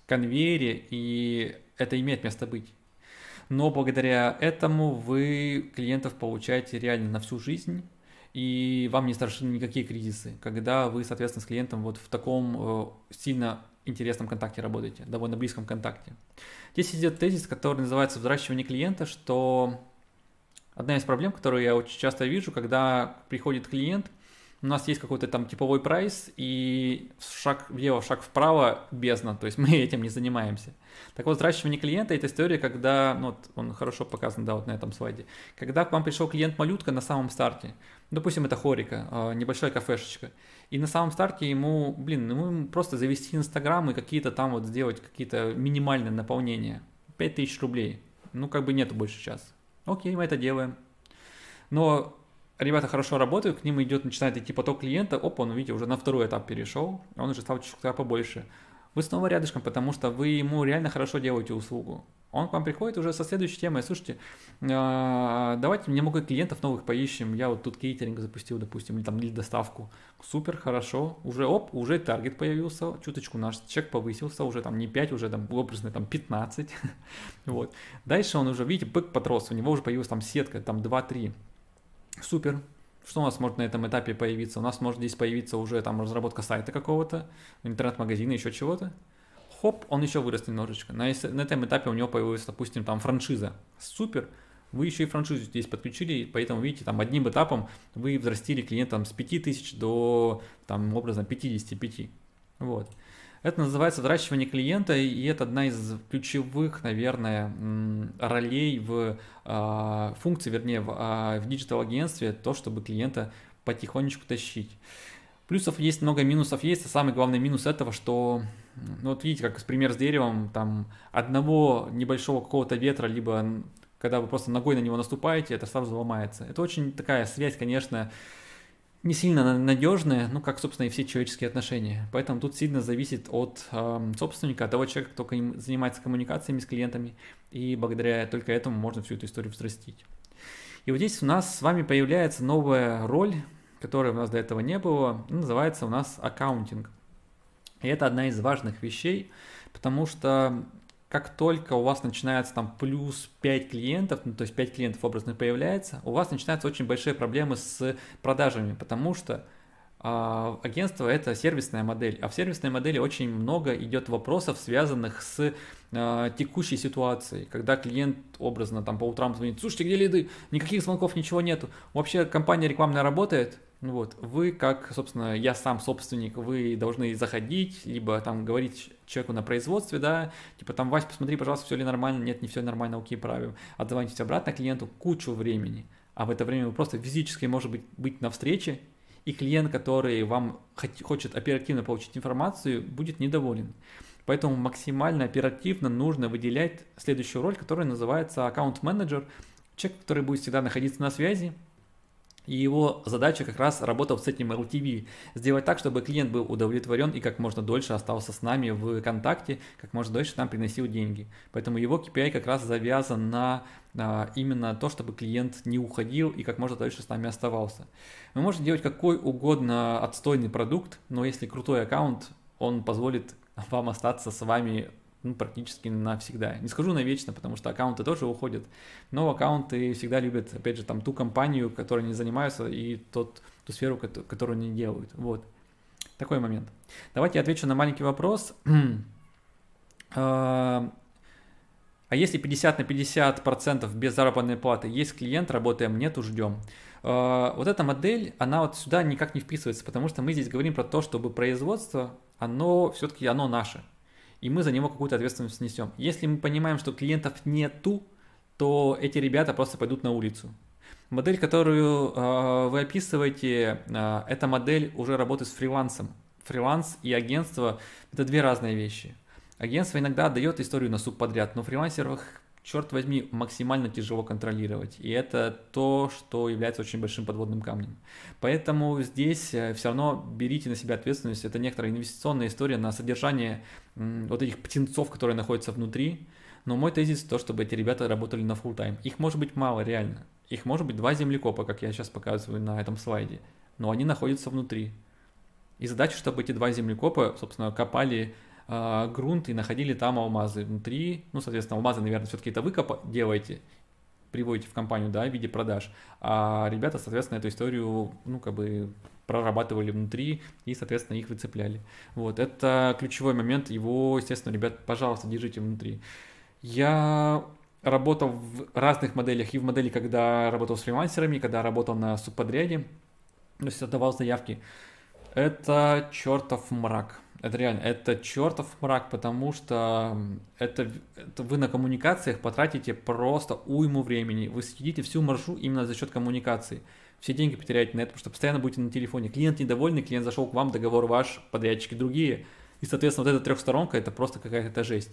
конвейере, и это имеет место быть. Но благодаря этому вы клиентов получаете реально на всю жизнь, и вам не страшны никакие кризисы, когда вы, соответственно, с клиентом вот в таком э, сильно интересном контакте работаете, довольно близком контакте. Здесь идет тезис, который называется взращивание клиента, что одна из проблем, которую я очень часто вижу, когда приходит клиент – у нас есть какой-то там типовой прайс, и шаг влево, шаг вправо бездна, то есть мы этим не занимаемся. Так вот, взращивание клиента – это история, когда, ну, вот он хорошо показан, да, вот на этом слайде, когда к вам пришел клиент-малютка на самом старте, допустим, это хорика, а, небольшая кафешечка, и на самом старте ему, блин, ему просто завести Инстаграм и какие-то там вот сделать какие-то минимальные наполнения, 5000 рублей, ну, как бы нету больше сейчас. Окей, мы это делаем. Но ребята хорошо работают, к ним идет, начинает идти поток клиента, оп, он, видите, уже на второй этап перешел, он уже стал чуть-чуть побольше. Вы снова рядышком, потому что вы ему реально хорошо делаете услугу. Он к вам приходит уже со следующей темой, слушайте, а, давайте мне много клиентов новых поищем, я вот тут кейтеринг запустил, допустим, или там или доставку. Супер, хорошо, уже оп, уже таргет появился, чуточку наш чек повысился, уже там не 5, уже там образно там 15. вот. Дальше он уже, видите, бык подрос, у него уже появилась там сетка, там 2-3 Супер. Что у нас может на этом этапе появиться? У нас может здесь появиться уже там разработка сайта какого-то, интернет-магазина, еще чего-то. Хоп, он еще вырос немножечко. На, на этом этапе у него появилась, допустим, там франшиза. Супер. Вы еще и франшизу здесь подключили, поэтому, видите, там одним этапом вы взрастили клиента с 5000 до, там, образно, 55. Вот. Это называется взращивание клиента, и это одна из ключевых, наверное, ролей в а, функции, вернее, в, а, в digital-агентстве, то, чтобы клиента потихонечку тащить. Плюсов есть много, минусов есть, а самый главный минус этого, что, ну вот видите, как пример с деревом, там одного небольшого какого-то ветра, либо когда вы просто ногой на него наступаете, это сразу ломается. Это очень такая связь, конечно, не сильно надежные, ну, как, собственно, и все человеческие отношения. Поэтому тут сильно зависит от э, собственника, от того человека, кто занимается коммуникациями с клиентами, и благодаря только этому можно всю эту историю взрастить. И вот здесь у нас с вами появляется новая роль, которой у нас до этого не было, называется у нас аккаунтинг. И это одна из важных вещей, потому что как только у вас начинается там плюс 5 клиентов, ну, то есть 5 клиентов образно появляется, у вас начинаются очень большие проблемы с продажами, потому что э, агентство это сервисная модель, а в сервисной модели очень много идет вопросов, связанных с текущей ситуацией, когда клиент образно там по утрам звонит, слушайте, где лиды, никаких звонков, ничего нету, вообще компания рекламная работает, вот, вы как, собственно, я сам собственник, вы должны заходить, либо там говорить человеку на производстве, да, типа там, Вась, посмотри, пожалуйста, все ли нормально, нет, не все нормально, окей, правим. Отзвонить обратно клиенту кучу времени, а в это время вы просто физически, может быть, быть на встрече, и клиент, который вам хочет оперативно получить информацию, будет недоволен. Поэтому максимально оперативно нужно выделять следующую роль, которая называется аккаунт-менеджер, человек, который будет всегда находиться на связи, и его задача как раз работа с этим LTV. Сделать так, чтобы клиент был удовлетворен и как можно дольше остался с нами в контакте, как можно дольше нам приносил деньги. Поэтому его KPI как раз завязан на а, именно то, чтобы клиент не уходил и как можно дольше с нами оставался. Вы можете делать какой угодно отстойный продукт, но если крутой аккаунт, он позволит вам остаться с вами ну, практически навсегда. Не скажу навечно, потому что аккаунты тоже уходят, но аккаунты всегда любят, опять же, там ту компанию, которой они занимаются, и тот, ту сферу, которую они делают. Вот. Такой момент. Давайте я отвечу на маленький вопрос. А, а если 50 на 50 процентов без заработной платы, есть клиент, работаем, нету, ждем. А, вот эта модель, она вот сюда никак не вписывается, потому что мы здесь говорим про то, чтобы производство, оно все-таки оно наше и мы за него какую-то ответственность несем. Если мы понимаем, что клиентов нету, то эти ребята просто пойдут на улицу. Модель, которую э, вы описываете, э, это модель уже работы с фрилансом. Фриланс и агентство – это две разные вещи. Агентство иногда дает историю на субподряд, но фрилансеров черт возьми, максимально тяжело контролировать. И это то, что является очень большим подводным камнем. Поэтому здесь э, все равно берите на себя ответственность. Это некоторая инвестиционная история на содержание вот этих птенцов, которые находятся внутри. Но мой тезис то, чтобы эти ребята работали на full тайм Их может быть мало, реально. Их может быть два землекопа, как я сейчас показываю на этом слайде. Но они находятся внутри. И задача, чтобы эти два землекопа, собственно, копали э, грунт и находили там алмазы внутри. Ну, соответственно, алмазы, наверное, все-таки это вы делаете, приводите в компанию, да, в виде продаж. А ребята, соответственно, эту историю, ну, как бы прорабатывали внутри и, соответственно, их выцепляли. Вот, это ключевой момент, его, естественно, ребят, пожалуйста, держите внутри. Я работал в разных моделях, и в модели, когда работал с фрилансерами, когда работал на субподряде, то есть отдавал заявки. Это чертов мрак. Это реально, это чертов мрак, потому что это, это вы на коммуникациях потратите просто уйму времени. Вы съедите всю маршрут именно за счет коммуникации. Все деньги потеряете на это, потому что постоянно будете на телефоне. Клиент недовольный, клиент зашел к вам, договор ваш, подрядчики другие. И, соответственно, вот эта трехсторонка, это просто какая-то жесть.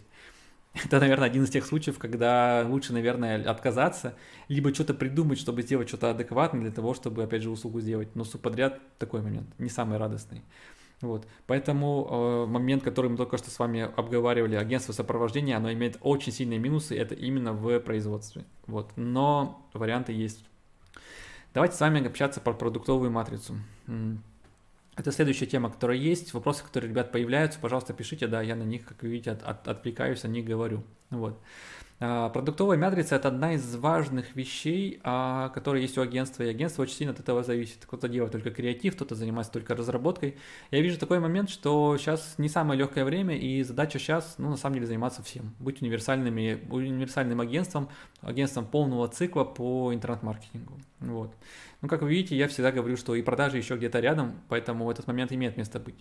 Это, наверное, один из тех случаев, когда лучше, наверное, отказаться, либо что-то придумать, чтобы сделать что-то адекватное для того, чтобы, опять же, услугу сделать. Но субподряд такой момент, не самый радостный. Вот. Поэтому э, момент, который мы только что с вами обговаривали, агентство сопровождения, оно имеет очень сильные минусы, это именно в производстве. Вот. Но варианты есть. Давайте с вами общаться про продуктовую матрицу. Это следующая тема, которая есть. Вопросы, которые, ребят, появляются, пожалуйста, пишите, да, я на них, как вы видите, от, от, отвлекаюсь, о них говорю. Вот. А, продуктовая матрица – это одна из важных вещей, а, которые есть у агентства, и агентство очень сильно от этого зависит. Кто-то делает только креатив, кто-то занимается только разработкой. Я вижу такой момент, что сейчас не самое легкое время, и задача сейчас, ну, на самом деле, заниматься всем. Быть универсальными, универсальным агентством, агентством полного цикла по интернет-маркетингу. Вот. Ну, как вы видите, я всегда говорю, что и продажи еще где-то рядом, поэтому этот момент имеет место быть.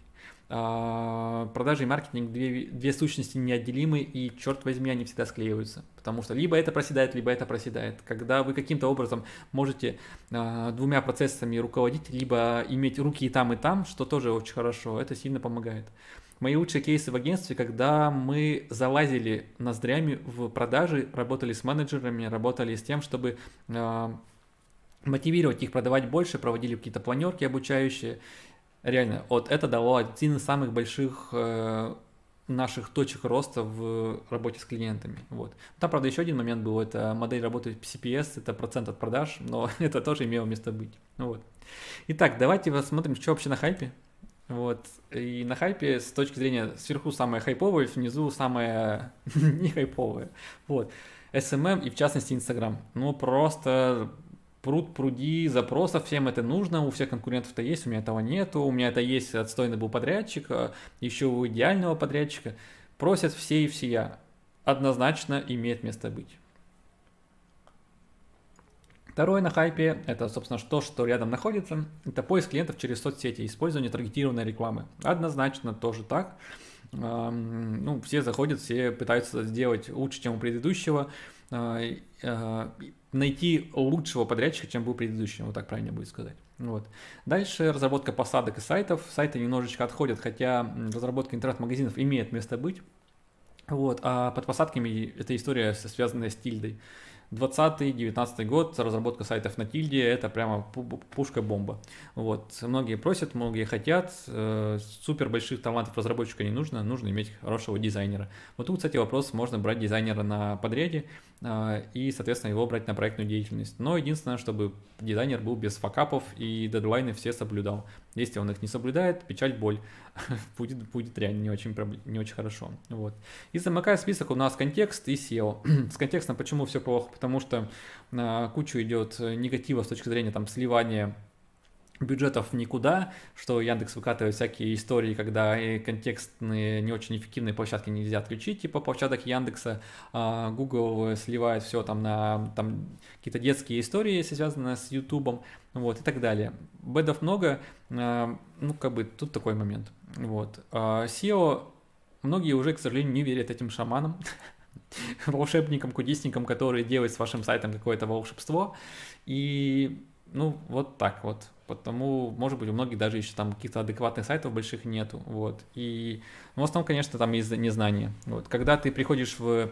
А, продажи и маркетинг две, две сущности неотделимы, и, черт возьми, они всегда склеиваются. Потому что либо это проседает, либо это проседает. Когда вы каким-то образом можете а, двумя процессами руководить, либо иметь руки и там, и там, что тоже очень хорошо, это сильно помогает. Мои лучшие кейсы в агентстве, когда мы залазили ноздрями в продажи, работали с менеджерами, работали с тем, чтобы а, мотивировать их продавать больше, проводили какие-то планерки обучающие. Реально, вот это дало один из самых больших э, наших точек роста в работе с клиентами. Вот. Там, правда, еще один момент был, это модель работы CPS, это процент от продаж, но это тоже имело место быть. Вот. Итак, давайте посмотрим, что вообще на хайпе. Вот. И на хайпе с точки зрения сверху самое хайповое, внизу самое не хайповое. Вот. SMM и в частности Instagram. Ну просто пруд пруди запросов, всем это нужно, у всех конкурентов это есть, у меня этого нету, у меня это есть, отстойный был подрядчик, а еще у идеального подрядчика. Просят все и всея. Однозначно имеет место быть. Второе на хайпе – это, собственно, то, что рядом находится. Это поиск клиентов через соцсети, использование таргетированной рекламы. Однозначно тоже так. Ну, все заходят, все пытаются сделать лучше, чем у предыдущего. А, а, найти лучшего подрядчика, чем был предыдущий, вот так правильно будет сказать. Вот. Дальше разработка посадок и сайтов. Сайты немножечко отходят, хотя разработка интернет-магазинов имеет место быть. Вот. А под посадками эта история связанная с тильдой. 20-19 год, разработка сайтов на тильде, это прямо пушка-бомба. Вот. Многие просят, многие хотят, э, супер больших талантов разработчика не нужно, нужно иметь хорошего дизайнера. Вот тут, кстати, вопрос, можно брать дизайнера на подряде и, соответственно, его брать на проектную деятельность. Но единственное, чтобы дизайнер был без факапов и дедлайны все соблюдал. Если он их не соблюдает, печаль, боль. будет, будет реально не очень, не очень хорошо. Вот. И замыкая список у нас контекст и SEO. С контекстом почему все плохо? Потому что на кучу идет негатива с точки зрения там сливания бюджетов никуда, что Яндекс выкатывает всякие истории, когда контекстные не очень эффективные площадки нельзя отключить, типа площадок Яндекса, а Google сливает все там на там, какие-то детские истории, связанные с Ютубом, вот, и так далее. Бедов много, а, ну, как бы тут такой момент. Вот. А SEO, многие уже, к сожалению, не верят этим шаманам, волшебникам, кудесникам, которые делают с вашим сайтом какое-то волшебство, и ну, вот так вот. Потому, может быть, у многих даже еще там каких-то адекватных сайтов больших нету. Вот. И ну, в основном, конечно, там из-за незнания. Вот. Когда ты приходишь в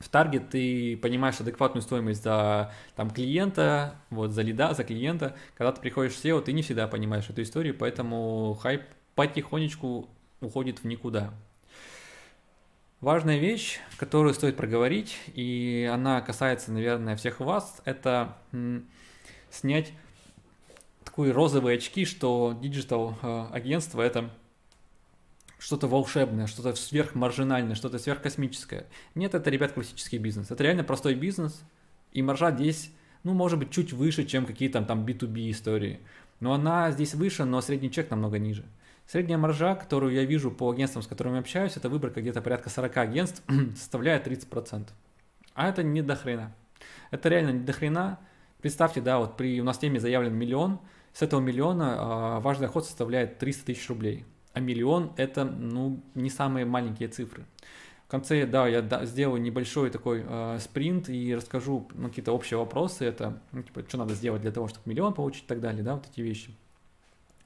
в таргет ты понимаешь адекватную стоимость за там, клиента, вот, за лида, за клиента. Когда ты приходишь в SEO, ты не всегда понимаешь эту историю, поэтому хайп потихонечку уходит в никуда. Важная вещь, которую стоит проговорить, и она касается, наверное, всех вас, это снять такие розовые очки, что digital э, агентство это что-то волшебное, что-то сверхмаржинальное, что-то сверхкосмическое. Нет, это, ребят, классический бизнес. Это реально простой бизнес, и маржа здесь, ну, может быть, чуть выше, чем какие-то там B2B истории. Но она здесь выше, но средний чек намного ниже. Средняя маржа, которую я вижу по агентствам, с которыми общаюсь, это выборка где-то порядка 40 агентств, составляет 30%. А это не до хрена. Это реально не до хрена. Представьте, да, вот при у нас теме заявлен миллион, с этого миллиона а, ваш доход составляет 300 тысяч рублей. А миллион это, ну, не самые маленькие цифры. В конце, да, я сделаю небольшой такой э, спринт и расскажу ну, какие-то общие вопросы. Это, ну, типа, что надо сделать для того, чтобы миллион получить и так далее, да, вот эти вещи.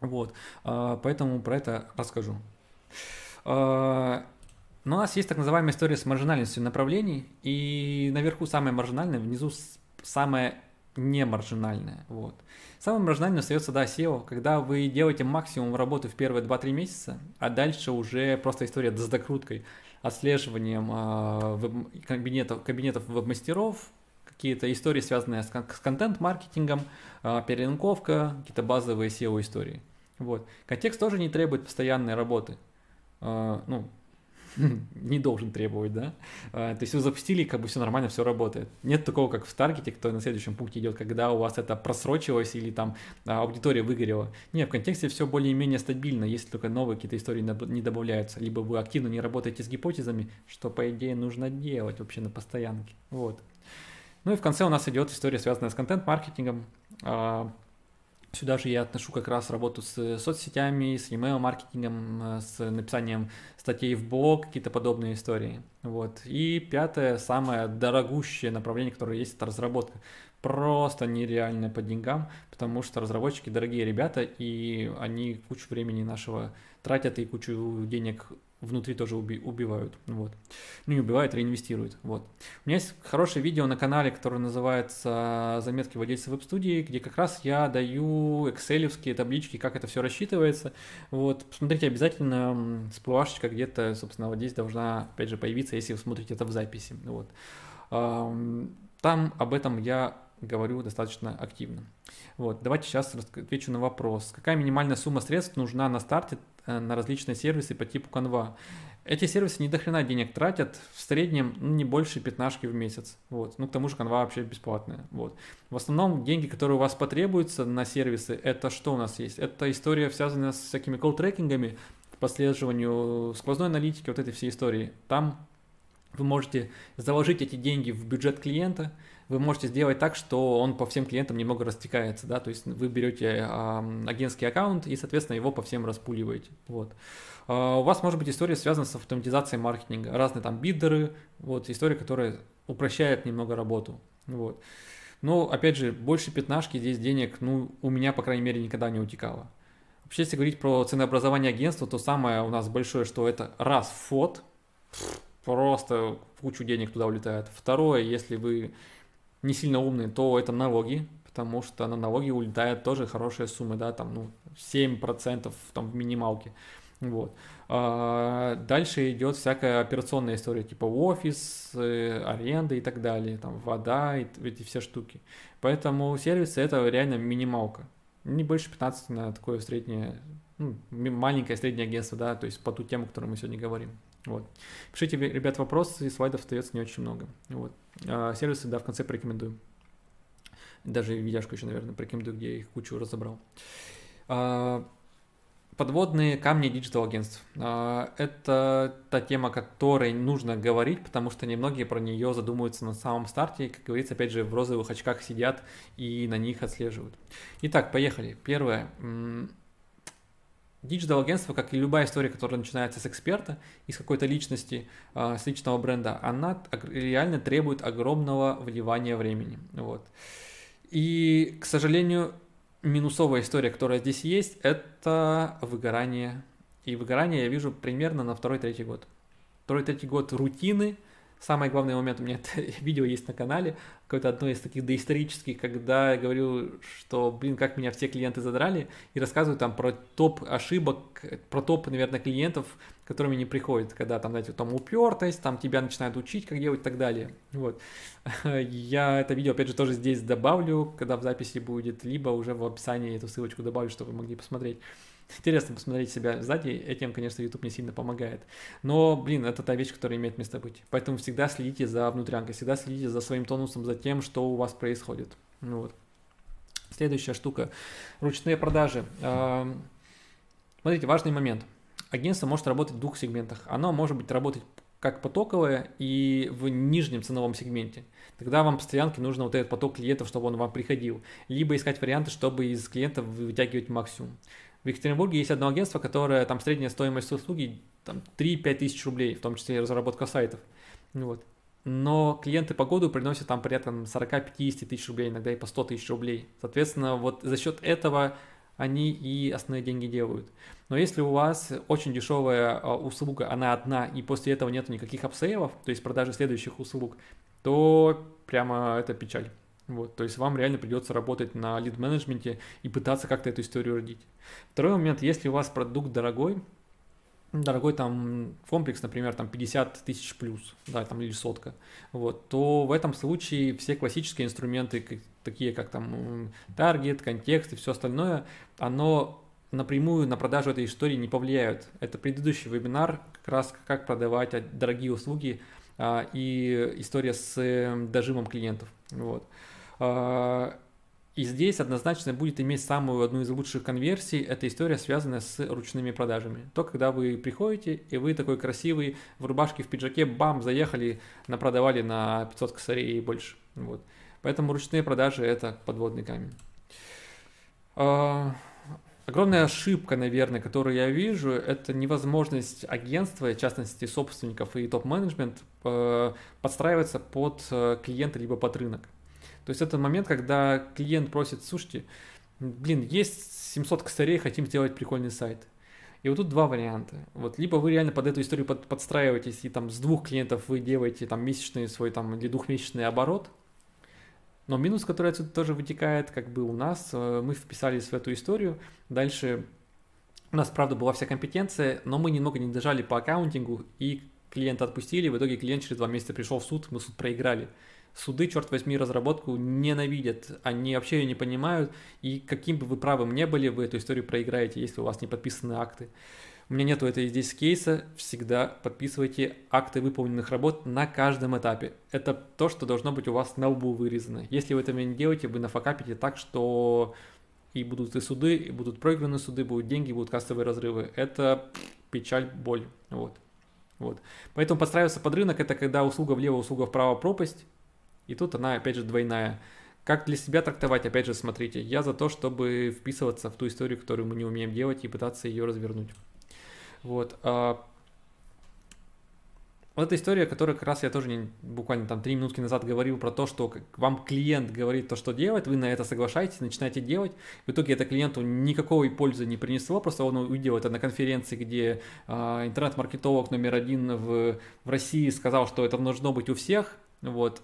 Вот, э, поэтому про это расскажу. Э, но у нас есть так называемая история с маржинальностью направлений, и наверху самое маржинальное, внизу самое не маржинальное. Вот. Самым маржинальным остается, да, SEO, когда вы делаете максимум работы в первые 2-3 месяца, а дальше уже просто история с докруткой, отслеживанием э, кабинетов, кабинетов веб-мастеров, какие-то истории, связанные с, с контент-маркетингом, э, перелинковка, какие-то базовые SEO-истории. Вот. Контекст тоже не требует постоянной работы. Э, ну, не должен требовать, да. А, то есть вы запустили, как бы все нормально, все работает. Нет такого, как в таргете, кто на следующем пункте идет, когда у вас это просрочилось или там а, аудитория выгорела. Нет, в контексте все более-менее стабильно, если только новые какие-то истории не добавляются. Либо вы активно не работаете с гипотезами, что, по идее, нужно делать вообще на постоянке. Вот. Ну и в конце у нас идет история, связанная с контент-маркетингом. Сюда же я отношу как раз работу с соцсетями, с email-маркетингом, э, с написанием статей в блог, какие-то подобные истории. Вот. И пятое, самое дорогущее направление, которое есть, это разработка. Просто нереальное по деньгам, потому что разработчики дорогие ребята, и они кучу времени нашего тратят и кучу денег внутри тоже уби- убивают, вот. Ну, не убивают, реинвестируют, вот. У меня есть хорошее видео на канале, которое называется «Заметки владельца веб-студии», где как раз я даю экселевские таблички, как это все рассчитывается, вот. Посмотрите обязательно, всплывашечка где-то, собственно, вот здесь должна, опять же, появиться, если вы смотрите это в записи, вот. Там об этом я говорю достаточно активно. Вот, давайте сейчас отвечу на вопрос. Какая минимальная сумма средств нужна на старте э, на различные сервисы по типу Canva? Эти сервисы не дохрена денег тратят, в среднем ну, не больше пятнашки в месяц. Вот. Ну, к тому же Canva вообще бесплатная. Вот. В основном деньги, которые у вас потребуются на сервисы, это что у нас есть? Это история, связанная с всякими колл-трекингами, по отслеживанию сквозной аналитики, вот этой всей истории. Там вы можете заложить эти деньги в бюджет клиента, вы можете сделать так, что он по всем клиентам немного растекается, да, то есть вы берете э, агентский аккаунт и, соответственно, его по всем распуливаете, вот. Uh, у вас может быть история связана с автоматизацией маркетинга, разные там бидеры, вот, история, которая упрощает немного работу, вот. Но, опять же, больше пятнашки здесь денег, ну, у меня, по крайней мере, никогда не утекало. Вообще, если говорить про ценообразование агентства, то самое у нас большое, что это раз фот, просто кучу денег туда улетает. Второе, если вы не сильно умные, то это налоги, потому что на налоги улетает тоже хорошая сумма, да, там, ну, 7% там в минималке. Вот. А дальше идет всякая операционная история, типа офис, э, аренда и так далее, там вода и эти все штуки. Поэтому сервисы это реально минималка. Не больше 15 на такое среднее, ну, маленькое среднее агентство, да, то есть по ту тему, о которой мы сегодня говорим. Вот. Пишите, ребят, вопросы, слайдов остается не очень много. Вот. А сервисы, да, в конце порекомендую. Даже видяшку еще, наверное, порекомендую, где я их кучу разобрал. А, подводные камни digital агентств. А, это та тема, о которой нужно говорить, потому что немногие про нее задумываются на самом старте. И, как говорится, опять же, в розовых очках сидят и на них отслеживают. Итак, поехали. Первое. Digital агентство, как и любая история, которая начинается с эксперта, из какой-то личности, а, с личного бренда, она реально требует огромного вливания времени. Вот. И, к сожалению, минусовая история, которая здесь есть, это выгорание. И выгорание я вижу примерно на второй-третий год. Второй-третий год рутины – Самый главный момент у меня это видео есть на канале, какое-то одно из таких доисторических, когда я говорю, что, блин, как меня все клиенты задрали, и рассказываю там про топ ошибок, про топ, наверное, клиентов, которыми не приходят, когда там, знаете, там упертость, там тебя начинают учить, как делать и так далее. Вот. Я это видео, опять же, тоже здесь добавлю, когда в записи будет, либо уже в описании эту ссылочку добавлю, чтобы вы могли посмотреть. Интересно посмотреть себя сзади, этим, конечно, YouTube не сильно помогает. Но, блин, это та вещь, которая имеет место быть. Поэтому всегда следите за внутрянкой, всегда следите за своим тонусом, за тем, что у вас происходит. Ну вот. Следующая штука. Ручные продажи. Смотрите, важный момент. Агентство может работать в двух сегментах. Оно может быть работать как потоковое и в нижнем ценовом сегменте. Тогда вам постоянки нужно вот этот поток клиентов, чтобы он вам приходил. Либо искать варианты, чтобы из клиентов вытягивать максимум. В Екатеринбурге есть одно агентство, которое там средняя стоимость услуги там 3-5 тысяч рублей, в том числе разработка сайтов. Вот. Но клиенты по году приносят там порядка 40-50 тысяч рублей, иногда и по 100 тысяч рублей. Соответственно, вот за счет этого они и основные деньги делают. Но если у вас очень дешевая а, услуга, она одна, и после этого нет никаких апсейлов, то есть продажи следующих услуг, то прямо это печаль. Вот, то есть вам реально придется работать на лид-менеджменте и пытаться как-то эту историю родить. Второй момент, если у вас продукт дорогой, дорогой там комплекс, например, там 50 тысяч плюс, да, там или сотка, вот, то в этом случае все классические инструменты, такие как там таргет, контекст и все остальное, оно напрямую на продажу этой истории не повлияют. Это предыдущий вебинар, как раз как продавать дорогие услуги а, и история с эм, дожимом клиентов. Вот. А, и здесь однозначно будет иметь самую одну из лучших конверсий. Это история, связанная с ручными продажами. То, когда вы приходите, и вы такой красивый, в рубашке, в пиджаке, бам, заехали, напродавали на 500 косарей и больше. Вот. Поэтому ручные продажи – это подводный камень. А, огромная ошибка, наверное, которую я вижу, это невозможность агентства, в частности собственников и топ-менеджмент, э, подстраиваться под э, клиента либо под рынок. То есть это момент, когда клиент просит, слушайте, блин, есть 700 косарей, хотим сделать прикольный сайт. И вот тут два варианта. Вот либо вы реально под эту историю под, подстраиваетесь, и там с двух клиентов вы делаете там месячный свой там или двухмесячный оборот. Но минус, который отсюда тоже вытекает, как бы у нас, э, мы вписались в эту историю. Дальше у нас, правда, была вся компетенция, но мы немного не дожали по аккаунтингу, и клиента отпустили. В итоге клиент через два месяца пришел в суд, мы суд проиграли суды, черт возьми, разработку ненавидят, они вообще ее не понимают, и каким бы вы правым не были, вы эту историю проиграете, если у вас не подписаны акты. У меня нету этой здесь кейса, всегда подписывайте акты выполненных работ на каждом этапе. Это то, что должно быть у вас на лбу вырезано. Если вы этого не делаете, вы нафакапите так, что и будут и суды, и будут проиграны суды, будут деньги, будут кассовые разрывы. Это печаль, боль. Вот. Вот. Поэтому подстраиваться под рынок – это когда услуга влево, услуга вправо, пропасть. И тут она, опять же, двойная. Как для себя трактовать, опять же, смотрите, я за то, чтобы вписываться в ту историю, которую мы не умеем делать, и пытаться ее развернуть. Вот. А, вот эта история, которую как раз я тоже не, буквально там три минутки назад говорил про то, что вам клиент говорит то, что делать, вы на это соглашаетесь, начинаете делать. В итоге это клиенту никакой пользы не принесло, просто он увидел это на конференции, где э, интернет-маркетолог номер один в, в России сказал, что это должно быть у всех. Вот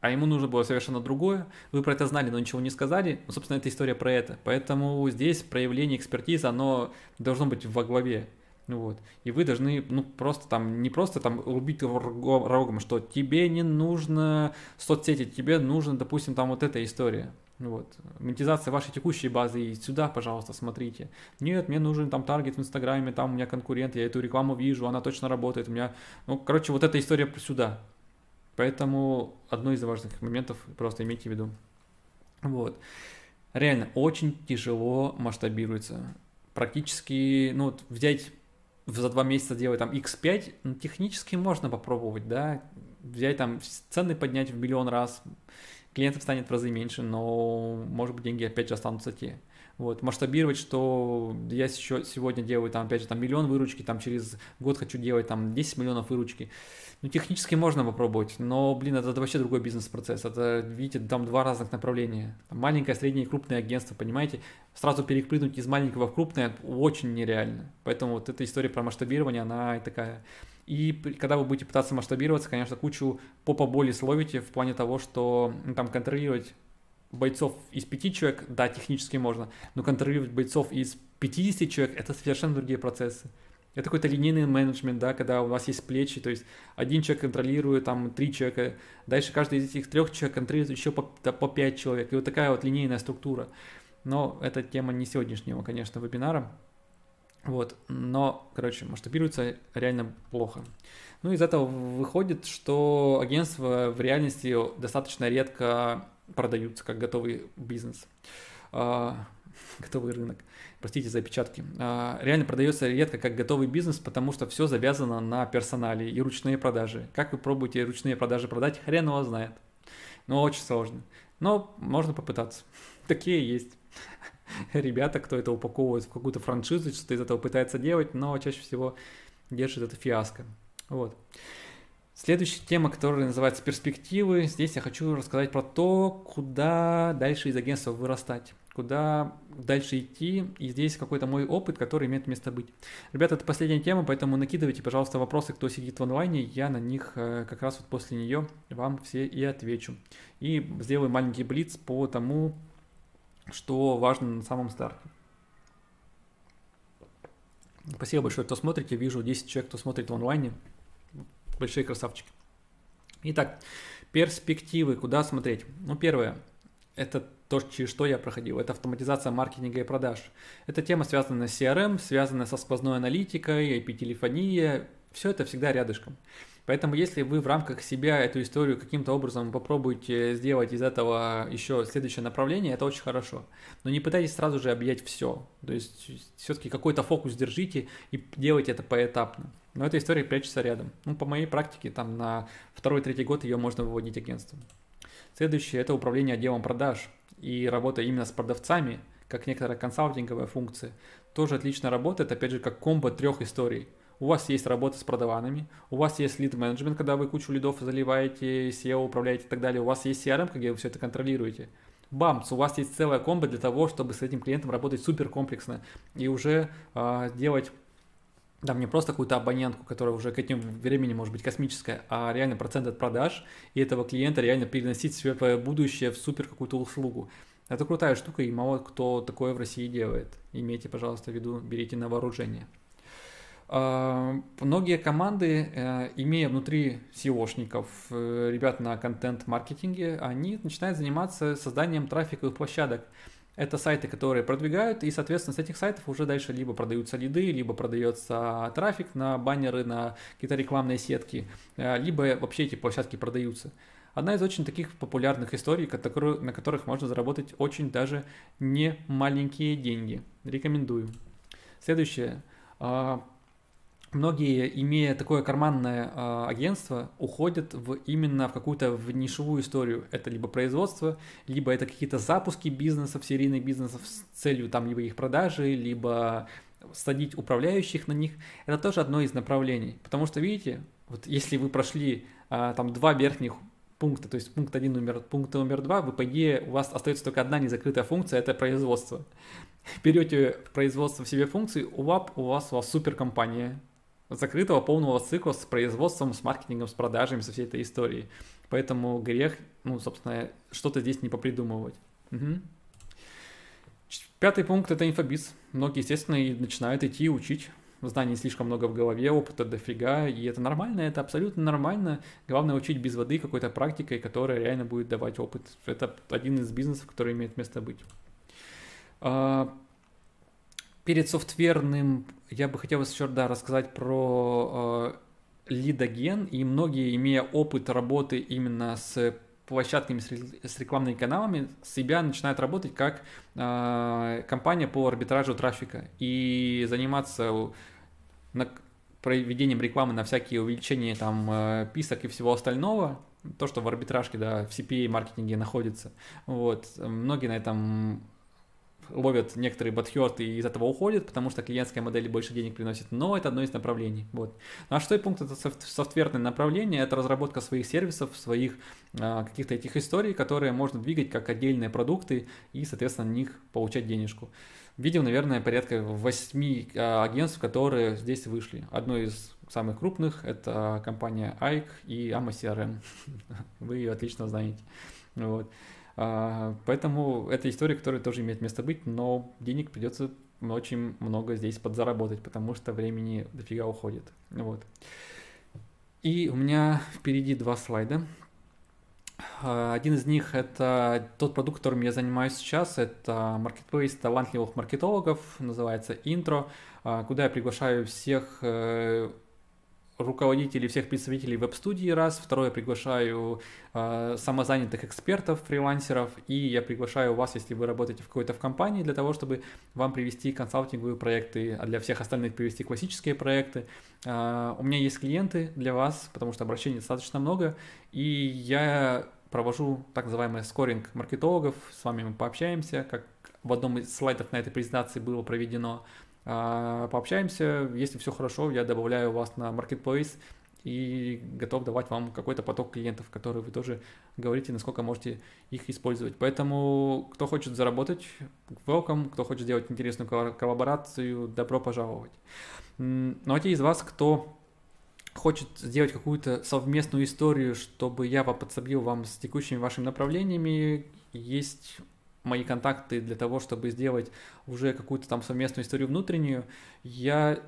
а ему нужно было совершенно другое. Вы про это знали, но ничего не сказали. Ну, собственно, эта история про это. Поэтому здесь проявление экспертизы, оно должно быть во главе. Вот. И вы должны, ну, просто там, не просто там рубить рогом, что тебе не нужно соцсети, тебе нужно, допустим, там вот эта история. Вот. Монетизация вашей текущей базы, и сюда, пожалуйста, смотрите. Нет, мне нужен там таргет в Инстаграме, там у меня конкурент, я эту рекламу вижу, она точно работает. У меня, ну, короче, вот эта история сюда. Поэтому одно из важных моментов просто имейте в виду. Вот. Реально, очень тяжело масштабируется. Практически, ну, вот взять за два месяца делать там x5, ну, технически можно попробовать, да, взять там цены поднять в миллион раз, клиентов станет в разы меньше, но, может быть, деньги опять же останутся те. Вот, масштабировать, что я еще сегодня делаю там, опять же, там миллион выручки, там через год хочу делать там 10 миллионов выручки. Ну, технически можно попробовать, но, блин, это, это вообще другой бизнес-процесс. Это, видите, там два разных направления. Там маленькое, среднее и крупное агентство, понимаете? Сразу перепрыгнуть из маленького в крупное очень нереально. Поэтому вот эта история про масштабирование, она и такая. И когда вы будете пытаться масштабироваться, конечно, кучу попа боли словите в плане того, что ну, там контролировать бойцов из пяти человек, да, технически можно, но контролировать бойцов из 50 человек – это совершенно другие процессы. Это какой-то линейный менеджмент, да, когда у вас есть плечи, то есть один человек контролирует там три человека, дальше каждый из этих трех человек контролирует еще по, по пять человек, и вот такая вот линейная структура. Но это тема не сегодняшнего, конечно, вебинара. Вот, но, короче, масштабируется реально плохо. Ну, из этого выходит, что агентства в реальности достаточно редко продаются как готовый бизнес, а, готовый рынок. Простите за опечатки. А, реально продается редко как готовый бизнес, потому что все завязано на персонале и ручные продажи. Как вы пробуете ручные продажи продать, хрен его знает. Но очень сложно. Но можно попытаться. Такие есть ребята, кто это упаковывает в какую-то франшизу, что-то из этого пытается делать, но чаще всего держит это фиаско. Вот. Следующая тема, которая называется перспективы. Здесь я хочу рассказать про то, куда дальше из агентства вырастать, куда дальше идти. И здесь какой-то мой опыт, который имеет место быть. Ребята, это последняя тема, поэтому накидывайте, пожалуйста, вопросы, кто сидит в онлайне. Я на них э, как раз вот после нее вам все и отвечу. И сделаю маленький блиц по тому, что важно на самом старте. Спасибо большое, кто смотрите. Вижу 10 человек, кто смотрит в онлайне. Большие красавчики. Итак, перспективы, куда смотреть? Ну, первое, это то, через что я проходил, это автоматизация маркетинга и продаж. Это тема, связанная с CRM, связанная со сквозной аналитикой, IP-телефония, все это всегда рядышком. Поэтому если вы в рамках себя эту историю каким-то образом попробуете сделать из этого еще следующее направление, это очень хорошо. Но не пытайтесь сразу же объять все. То есть все-таки какой-то фокус держите и делайте это поэтапно. Но эта история прячется рядом. Ну, по моей практике, там на второй-третий год ее можно выводить агентством. Следующее – это управление отделом продаж и работа именно с продавцами, как некоторая консалтинговая функция. Тоже отлично работает, опять же, как комбо трех историй – у вас есть работа с продаванами, у вас есть лид менеджмент, когда вы кучу лидов заливаете, SEO управляете и так далее, у вас есть CRM, где вы все это контролируете. Бамс, у вас есть целая комбо для того, чтобы с этим клиентом работать супер комплексно и уже э, делать там не просто какую-то абонентку, которая уже к этому времени может быть космическая, а реально процент от продаж, и этого клиента реально переносить в свое будущее в супер какую-то услугу. Это крутая штука, и мало кто такое в России делает. Имейте, пожалуйста, в виду, берите на вооружение. А, многие команды, э, имея внутри SEOшников, э, ребят на контент-маркетинге, они начинают заниматься созданием трафиковых площадок. Это сайты, которые продвигают, и, соответственно, с этих сайтов уже дальше либо продаются лиды, либо продается трафик на баннеры, на какие-то рекламные сетки, э, либо вообще эти площадки продаются. Одна из очень таких популярных историй, на которых можно заработать очень даже не маленькие деньги. Рекомендую. Следующее а, многие, имея такое карманное э, агентство, уходят в, именно в какую-то в нишевую историю. Это либо производство, либо это какие-то запуски бизнесов, серийных бизнесов с целью там либо их продажи, либо садить управляющих на них. Это тоже одно из направлений. Потому что, видите, вот если вы прошли э, там два верхних пункта, то есть пункт 1, номер, пункт номер 2, вы, по идее, у вас остается только одна незакрытая функция, это производство. Берете производство в себе функции, у вас, у вас, у вас суперкомпания, закрытого полного цикла с производством, с маркетингом, с продажами, со всей этой историей. Поэтому грех, ну, собственно, что-то здесь не попридумывать. Угу. Пятый пункт – это инфобиз. Многие, естественно, и начинают идти учить. Знаний слишком много в голове, опыта дофига, и это нормально, это абсолютно нормально. Главное учить без воды какой-то практикой, которая реально будет давать опыт. Это один из бизнесов, который имеет место быть. Перед софтверным я бы хотел еще да, рассказать про э, лидоген, и многие, имея опыт работы именно с площадками, с рекламными каналами, себя начинают работать как э, компания по арбитражу трафика и заниматься на, проведением рекламы на всякие увеличения там э, писок и всего остального, то, что в арбитражке, да, в CPA маркетинге находится. Вот. Многие на этом ловят некоторые бадхерты и из этого уходят, потому что клиентская модель больше денег приносит, но это одно из направлений. Вот. Ну, а шестой пункт – это софтверное направление, это разработка своих сервисов, своих а, каких-то этих историй, которые можно двигать как отдельные продукты и, соответственно, на них получать денежку. Видел, наверное, порядка восьми а, агентств, которые здесь вышли. Одно из самых крупных – это компания AIK и AMA CRM. Вы ее отлично знаете. Вот. А, поэтому это история, которая тоже имеет место быть, но денег придется очень много здесь подзаработать, потому что времени дофига уходит. Вот. И у меня впереди два слайда. Э, один из них – это тот продукт, которым я занимаюсь сейчас. Это marketplace талантливых маркетологов, называется Intro, э, куда я приглашаю всех э, руководителей, всех представителей веб-студии раз, второе приглашаю э, самозанятых экспертов, фрилансеров, и я приглашаю вас, если вы работаете в какой-то в компании, для того, чтобы вам привести консалтинговые проекты, а для всех остальных привести классические проекты. Э, у меня есть клиенты для вас, потому что обращений достаточно много, и я провожу так называемый скоринг маркетологов, с вами мы пообщаемся, как в одном из слайдов на этой презентации было проведено, пообщаемся, если все хорошо, я добавляю вас на Marketplace и готов давать вам какой-то поток клиентов, которые вы тоже говорите, насколько можете их использовать. Поэтому, кто хочет заработать, welcome, кто хочет сделать интересную коллаборацию, добро пожаловать. Ну а те из вас, кто хочет сделать какую-то совместную историю, чтобы я подсобил вам с текущими вашими направлениями, есть мои контакты для того, чтобы сделать уже какую-то там совместную историю внутреннюю, я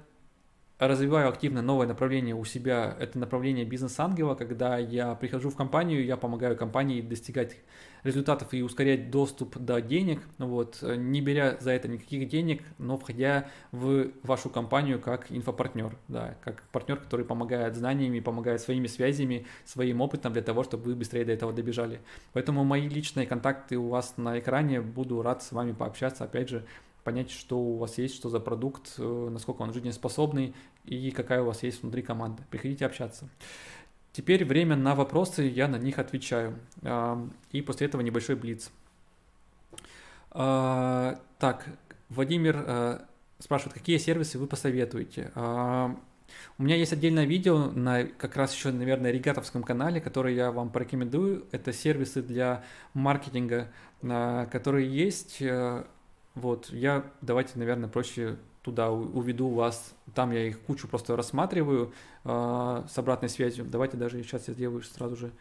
развиваю активно новое направление у себя. Это направление бизнес-ангела, когда я прихожу в компанию, я помогаю компании достигать результатов и ускорять доступ до денег, вот, не беря за это никаких денег, но входя в вашу компанию как инфопартнер, да, как партнер, который помогает знаниями, помогает своими связями, своим опытом для того, чтобы вы быстрее до этого добежали. Поэтому мои личные контакты у вас на экране, буду рад с вами пообщаться, опять же, понять, что у вас есть, что за продукт, э, насколько он жизнеспособный и какая у вас есть внутри команда. Приходите общаться. Теперь время на вопросы, я на них отвечаю. И после этого небольшой блиц. А, так, Владимир э, спрашивает, какие сервисы вы посоветуете? У меня есть отдельное видео на как раз еще, наверное, регатовском канале, который я вам порекомендую. Это сервисы для маркетинга, которые есть. Вот, я давайте, наверное, проще туда уведу вас, там я их кучу просто рассматриваю э, с обратной связью. Давайте даже сейчас я сделаю сразу же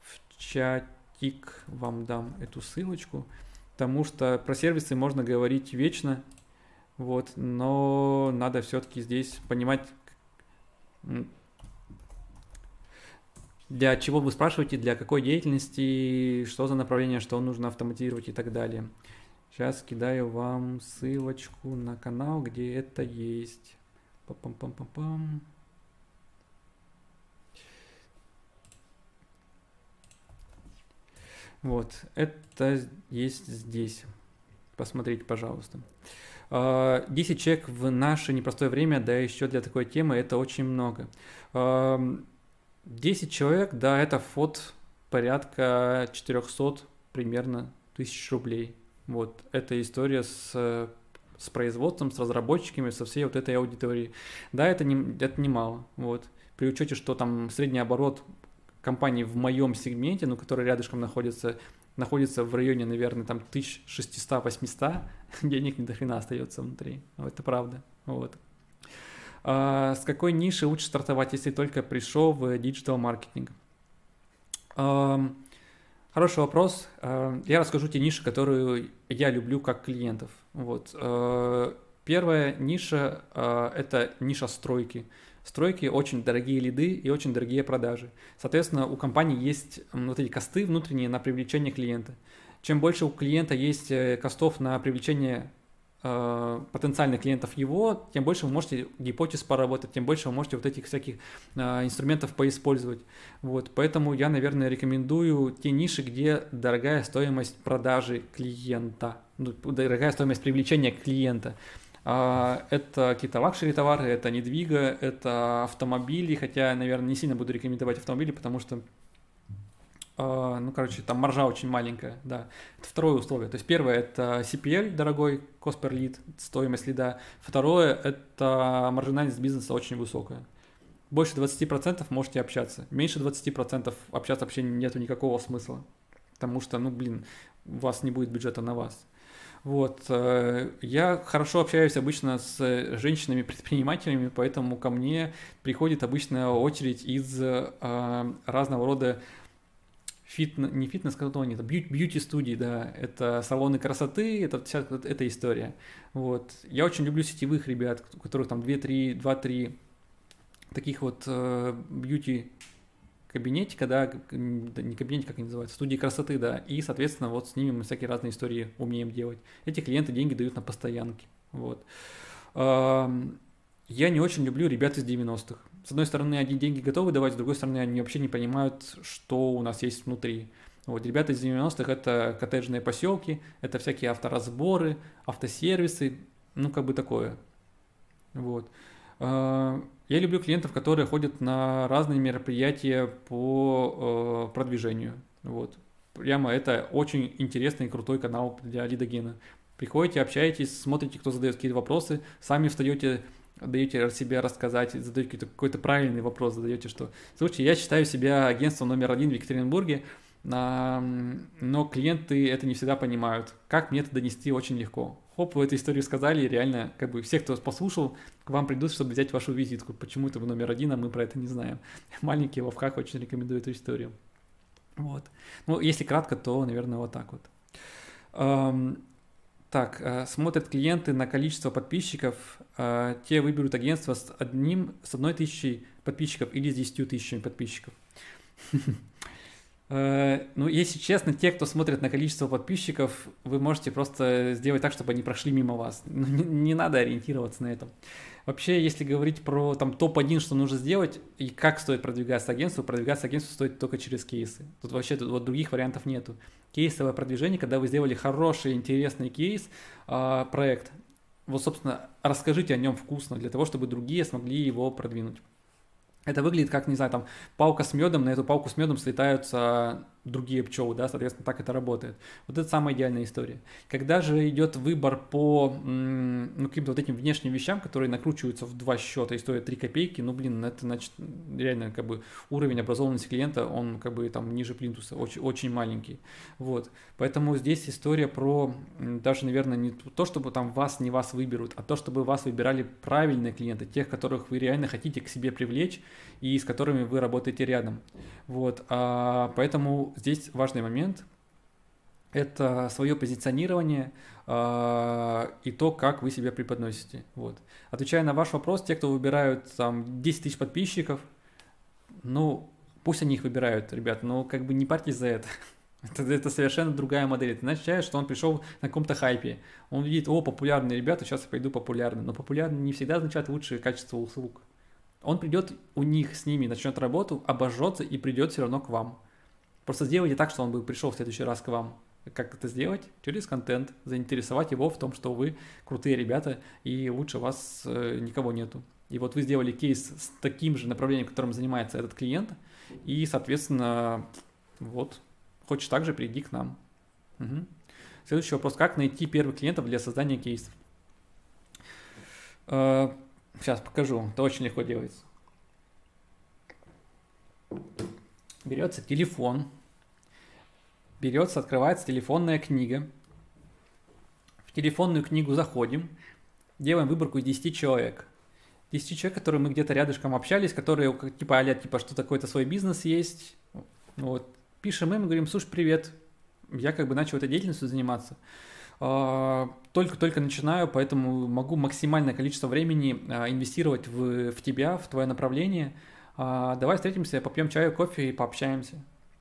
в чатик вам дам эту ссылочку, потому что про сервисы можно говорить вечно, вот, но надо все-таки здесь понимать, для чего вы спрашиваете, для какой деятельности, что за направление, что нужно автоматизировать и так далее. Сейчас кидаю вам ссылочку на канал, где это есть. Пам-пам-пам-пам-пам. Вот, это есть здесь. Посмотрите, пожалуйста. 10 а, человек в наше непростое время, да еще для такой темы, это очень много. 10 а, человек, да, это фот порядка 400 примерно тысяч рублей. Вот, эта история с, с производством, с разработчиками, со всей вот этой аудиторией. Да, это, не, это немало. Вот. При учете, что там средний оборот компании в моем сегменте, ну, который рядышком находится, находится в районе, наверное, там 1600-800, денег не до хрена остается внутри. Это правда. Вот. А с какой ниши лучше стартовать, если только пришел в digital маркетинг? Хороший вопрос. Э, я расскажу те ниши, которые я люблю как клиентов. Вот. Э, первая ниша э, – это ниша стройки. Стройки очень дорогие лиды и очень дорогие продажи. Соответственно, у компании есть вот эти косты внутренние на привлечение клиента. Чем больше у клиента есть костов на привлечение потенциальных клиентов его, тем больше вы можете гипотез поработать, тем больше вы можете вот этих всяких э, инструментов поиспользовать. Вот, поэтому я, наверное, рекомендую те ниши, где дорогая стоимость продажи клиента, ну, дорогая стоимость привлечения клиента. А, это какие-то luxury товары, это недвига, это автомобили, хотя, наверное, не сильно буду рекомендовать автомобили, потому что ну, короче, там маржа очень маленькая, да. Это второе условие. То есть первое – это CPL дорогой, cost per lead, стоимость лида. Второе – это маржинальность бизнеса очень высокая. Больше 20% можете общаться. Меньше 20% общаться вообще нету никакого смысла. Потому что, ну, блин, у вас не будет бюджета на вас. Вот. Э, я хорошо общаюсь обычно с женщинами-предпринимателями, поэтому ко мне приходит обычная очередь из э, разного рода фитнес, не фитнес-салоне, это бьюти-студии, да, это салоны красоты, это вся эта история. Вот. Я очень люблю сетевых ребят, у которых там 2-3, 2-3 таких вот э, бьюти кабинетика, да, не кабинетик, как они называются, студии красоты, да, и, соответственно, вот с ними мы всякие разные истории умеем делать. Эти клиенты деньги дают на постоянки, вот. Я не очень люблю ребят из 90-х. С одной стороны, они деньги готовы давать, с другой стороны, они вообще не понимают, что у нас есть внутри. Вот, ребята из 90-х это коттеджные поселки, это всякие авторазборы, автосервисы, ну, как бы такое. Вот. А, я люблю клиентов, которые ходят на разные мероприятия по э, продвижению. Вот. Прямо это очень интересный и крутой канал для лидогена. Приходите, общаетесь, смотрите, кто задает какие-то вопросы, сами встаете, даете себя рассказать, задаете какой-то, какой-то правильный вопрос, задаете, что, слушайте, я считаю себя агентством номер один в Екатеринбурге, но клиенты это не всегда понимают. Как мне это донести очень легко. Хоп, вы эту историю сказали, и реально, как бы все, кто послушал, к вам придут, чтобы взять вашу визитку. Почему это вы номер один, а мы про это не знаем. Маленький Вовках очень рекомендую эту историю. Вот. Ну, если кратко, то, наверное, вот так вот. Так, э, смотрят клиенты на количество подписчиков, э, те выберут агентство с одним, с одной тысячей подписчиков или с десятью тысячами подписчиков. Э, ну, если честно, те, кто смотрит на количество подписчиков, вы можете просто сделать так, чтобы они прошли мимо вас. Ну, не надо ориентироваться на этом. Вообще, если говорить про там топ-1, что нужно сделать, и как стоит продвигаться агентству, продвигаться агентству стоит только через кейсы. Тут вообще тут вот других вариантов нету. Кейсовое продвижение, когда вы сделали хороший, интересный кейс, э, проект, вот, собственно, расскажите о нем вкусно, для того, чтобы другие смогли его продвинуть. Это выглядит как, не знаю, там палка с медом, на эту палку с медом слетаются другие пчелы, да, соответственно, так это работает. Вот это самая идеальная история. Когда же идет выбор по ну, каким-то вот этим внешним вещам, которые накручиваются в два счета и стоят 3 копейки, ну, блин, это, значит, реально, как бы, уровень образованности клиента, он, как бы, там, ниже плинтуса, очень, очень маленький. Вот. Поэтому здесь история про, даже, наверное, не то, чтобы там вас, не вас выберут, а то, чтобы вас выбирали правильные клиенты, тех, которых вы реально хотите к себе привлечь и с которыми вы работаете рядом. Вот. А, поэтому здесь важный момент – это свое позиционирование э, и то, как вы себя преподносите. Вот. Отвечая на ваш вопрос, те, кто выбирают там 10 тысяч подписчиков, ну, пусть они их выбирают, ребят, но как бы не парьтесь за это. Это, это совершенно другая модель. Это означает, что он пришел на каком-то хайпе. Он видит, о, популярные ребята, сейчас я пойду популярный. Но популярный не всегда означает лучшее качество услуг. Он придет у них с ними, начнет работу, обожжется и придет все равно к вам. Просто сделайте так, что он бы пришел в следующий раз к вам. Как это сделать? Через контент. Заинтересовать его в том, что вы крутые ребята и лучше вас э, никого нету. И вот вы сделали кейс с таким же направлением, которым занимается этот клиент, и, соответственно, вот, хочешь так же, приди к нам. Угу. Следующий вопрос. Как найти первых клиентов для создания кейсов? Э, сейчас покажу. Это очень легко делается берется телефон, берется, открывается телефонная книга. В телефонную книгу заходим, делаем выборку из 10 человек. 10 человек, которые мы где-то рядышком общались, которые типа а типа что такой-то свой бизнес есть. Вот. Пишем им говорим, слушай, привет, я как бы начал этой деятельностью заниматься. А, только-только начинаю, поэтому могу максимальное количество времени а, инвестировать в, в тебя, в твое направление – а, давай встретимся, попьем чаю, кофе и пообщаемся.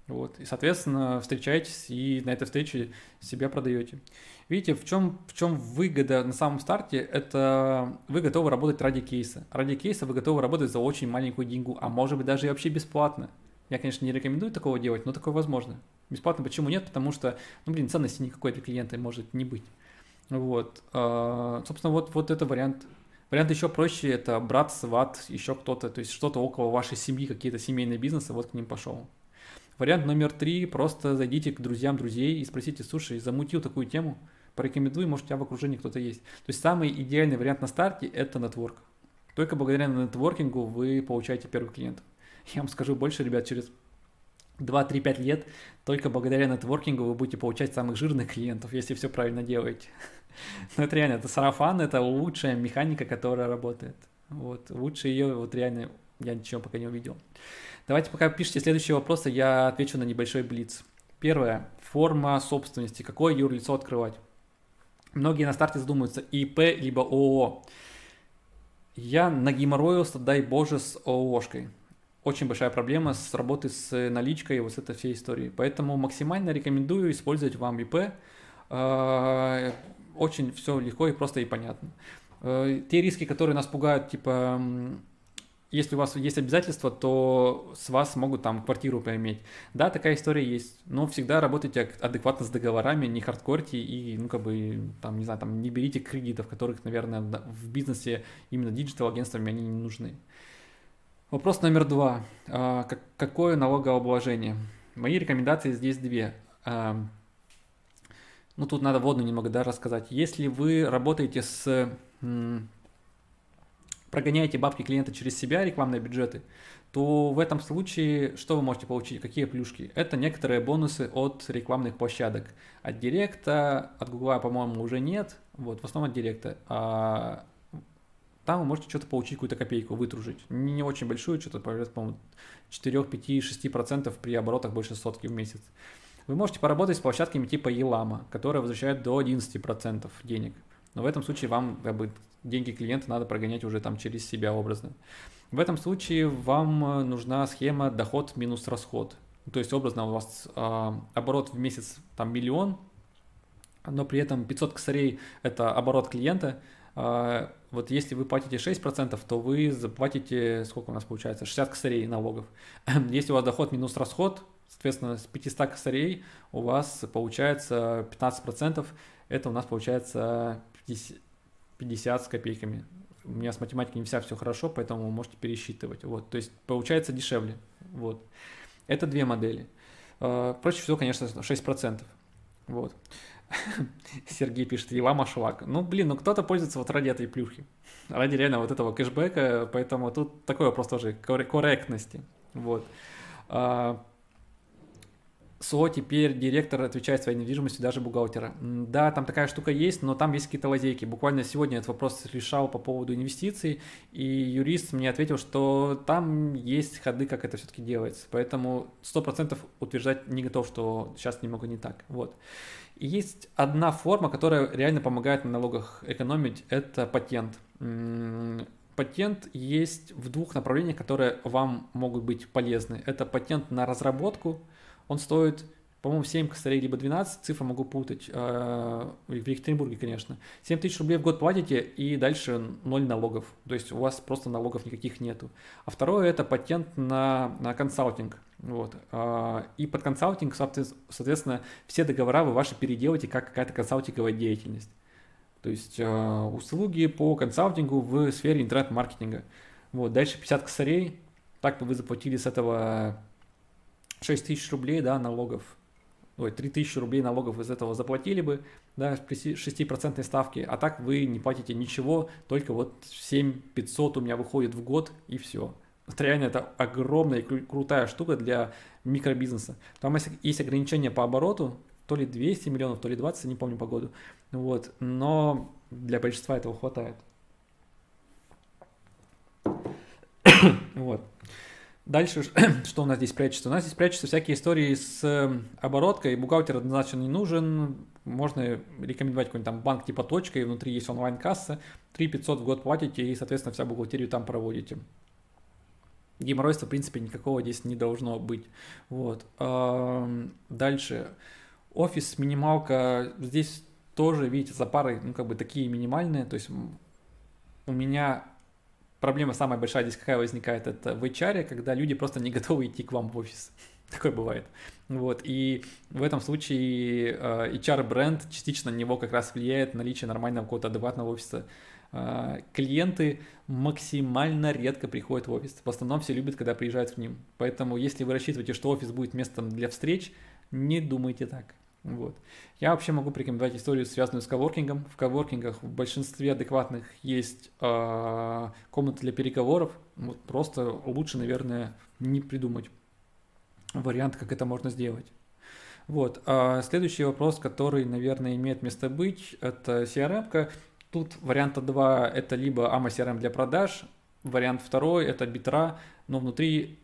Вот. И, соответственно, встречаетесь и на этой встрече себя продаете. Видите, в чем, в чем выгода на самом старте? Это вы готовы работать ради кейса. Ради кейса вы готовы работать за очень маленькую деньгу, а может быть даже и вообще бесплатно. Я, конечно, не рекомендую такого делать, но такое возможно. Бесплатно почему нет? Потому что, ну, блин, ценности никакой для клиента может не быть. Вот. А, собственно, вот, вот это вариант Вариант еще проще – это брат, сват, еще кто-то, то есть что-то около вашей семьи, какие-то семейные бизнесы, вот к ним пошел. Вариант номер три – просто зайдите к друзьям друзей и спросите, слушай, замутил такую тему, порекомендуй, может, у тебя в окружении кто-то есть. То есть самый идеальный вариант на старте – это нетворк. Только благодаря нетворкингу вы получаете первых клиентов. Я вам скажу больше, ребят, через 2-3-5 лет только благодаря нетворкингу вы будете получать самых жирных клиентов, если все правильно делаете. Ну, это реально, это сарафан, это лучшая механика, которая работает. Вот, лучше ее, вот реально, я ничего пока не увидел. Давайте пока пишите следующие вопросы, я отвечу на небольшой блиц. Первое. Форма собственности. Какое юрлицо открывать? Многие на старте задумываются ИП либо ООО. Я нагеморроился, дай боже, с ООшкой. очень большая проблема с работой с наличкой, вот с этой всей историей. Поэтому максимально рекомендую использовать вам ИП. Э, очень все легко и просто и понятно. Э, те риски, которые нас пугают, типа если у вас есть обязательства, то с вас могут там квартиру поиметь. Да, такая история есть, но всегда работайте адекватно с договорами, не хардкорьте и, ну, как бы, там, не знаю, там, не берите кредитов, которых, наверное, в бизнесе именно digital-агентствами они не нужны. Вопрос номер два. А, какое налогообложение? Мои рекомендации здесь две. А, ну, тут надо вводную немного да, рассказать. Если вы работаете с прогоняете бабки клиента через себя, рекламные бюджеты, то в этом случае что вы можете получить? Какие плюшки? Это некоторые бонусы от рекламных площадок. От Директа, от Гугла, по-моему, уже нет. Вот, в основном от Директа. А там вы можете что-то получить, какую-то копейку, вытружить. Не очень большую, что-то, по-моему, 4, 5, 6% при оборотах больше сотки в месяц. Вы можете поработать с площадками типа Елама, которые возвращают до 11% денег. Но в этом случае вам как бы, деньги клиента надо прогонять уже там через себя образно. В этом случае вам э, нужна схема доход минус расход. То есть образно у вас э, оборот в месяц там миллион, но при этом 500 косарей это оборот клиента. Э, вот если вы платите 6%, то вы заплатите, сколько у нас получается, 60 косарей налогов. Если у вас доход минус расход, соответственно, с 500 косарей у вас получается 15%, это у нас получается 50, 50 с копейками. У меня с математикой не вся все хорошо, поэтому вы можете пересчитывать. Вот, то есть получается дешевле. Вот. Это две модели. А, проще всего, конечно, 6%. Вот. Сергей пишет, Елама Шлак. Ну, блин, ну кто-то пользуется вот ради этой плюхи. Ради реально вот этого кэшбэка, поэтому тут такой вопрос тоже корректности. Вот. СО теперь директор отвечает своей недвижимостью даже бухгалтера. Да, там такая штука есть, но там есть какие-то лазейки. Буквально сегодня этот вопрос решал по поводу инвестиций, и юрист мне ответил, что там есть ходы, как это все-таки делается. Поэтому 100% утверждать не готов, что сейчас немного не так. Вот. И есть одна форма, которая реально помогает на налогах экономить, это патент. Патент есть в двух направлениях, которые вам могут быть полезны. Это патент на разработку – он стоит, по-моему, 7 косарей, либо 12, цифры могу путать, э, в Екатеринбурге, конечно. 7 тысяч рублей в год платите, и дальше 0 налогов, то есть у вас просто налогов никаких нету. А второе – это патент на, на консалтинг. Вот. А, и под консалтинг, соответственно, все договора вы ваши переделаете как какая-то консалтинговая деятельность. То есть э, услуги по консалтингу в сфере интернет-маркетинга. Вот, дальше 50 косарей, так бы вы заплатили с этого 6 тысяч рублей, да, налогов, ой, 3 тысячи рублей налогов из этого заплатили бы, да, при 6% ставке, а так вы не платите ничего, только вот 7 500 у меня выходит в год и все. Это реально это огромная и крутая штука для микробизнеса. Там есть ограничения по обороту, то ли 200 миллионов, то ли 20, не помню по году. Вот, но для большинства этого хватает. вот. Дальше, что у нас здесь прячется? У нас здесь прячутся всякие истории с эм, обороткой. Бухгалтер однозначно не нужен. Можно рекомендовать какой-нибудь там банк типа точка, и внутри есть онлайн-касса. 3 500 в год платите, и, соответственно, вся бухгалтерию там проводите. Геморройства, в принципе, никакого здесь не должно быть. Вот. Дальше. Офис, минималка. Здесь тоже, видите, за парой, ну, как бы такие минимальные. То есть у меня проблема самая большая здесь какая возникает, это в HR, когда люди просто не готовы идти к вам в офис. Такое бывает. Вот, и в этом случае э, HR-бренд частично на него как раз влияет наличие нормального какого-то адекватного офиса. Э, клиенты максимально редко приходят в офис. В основном все любят, когда приезжают к ним. Поэтому, если вы рассчитываете, что офис будет местом для встреч, не думайте так. Вот. Я вообще могу порекомендовать историю, связанную с коворкингом. В коворкингах в большинстве адекватных есть э, комнаты для переговоров. Вот просто лучше, наверное, не придумать вариант, как это можно сделать. Вот. А следующий вопрос, который, наверное, имеет место быть, это CRM. -ка. Тут варианта два – это либо AMA CRM для продаж, вариант второй – это битра, но внутри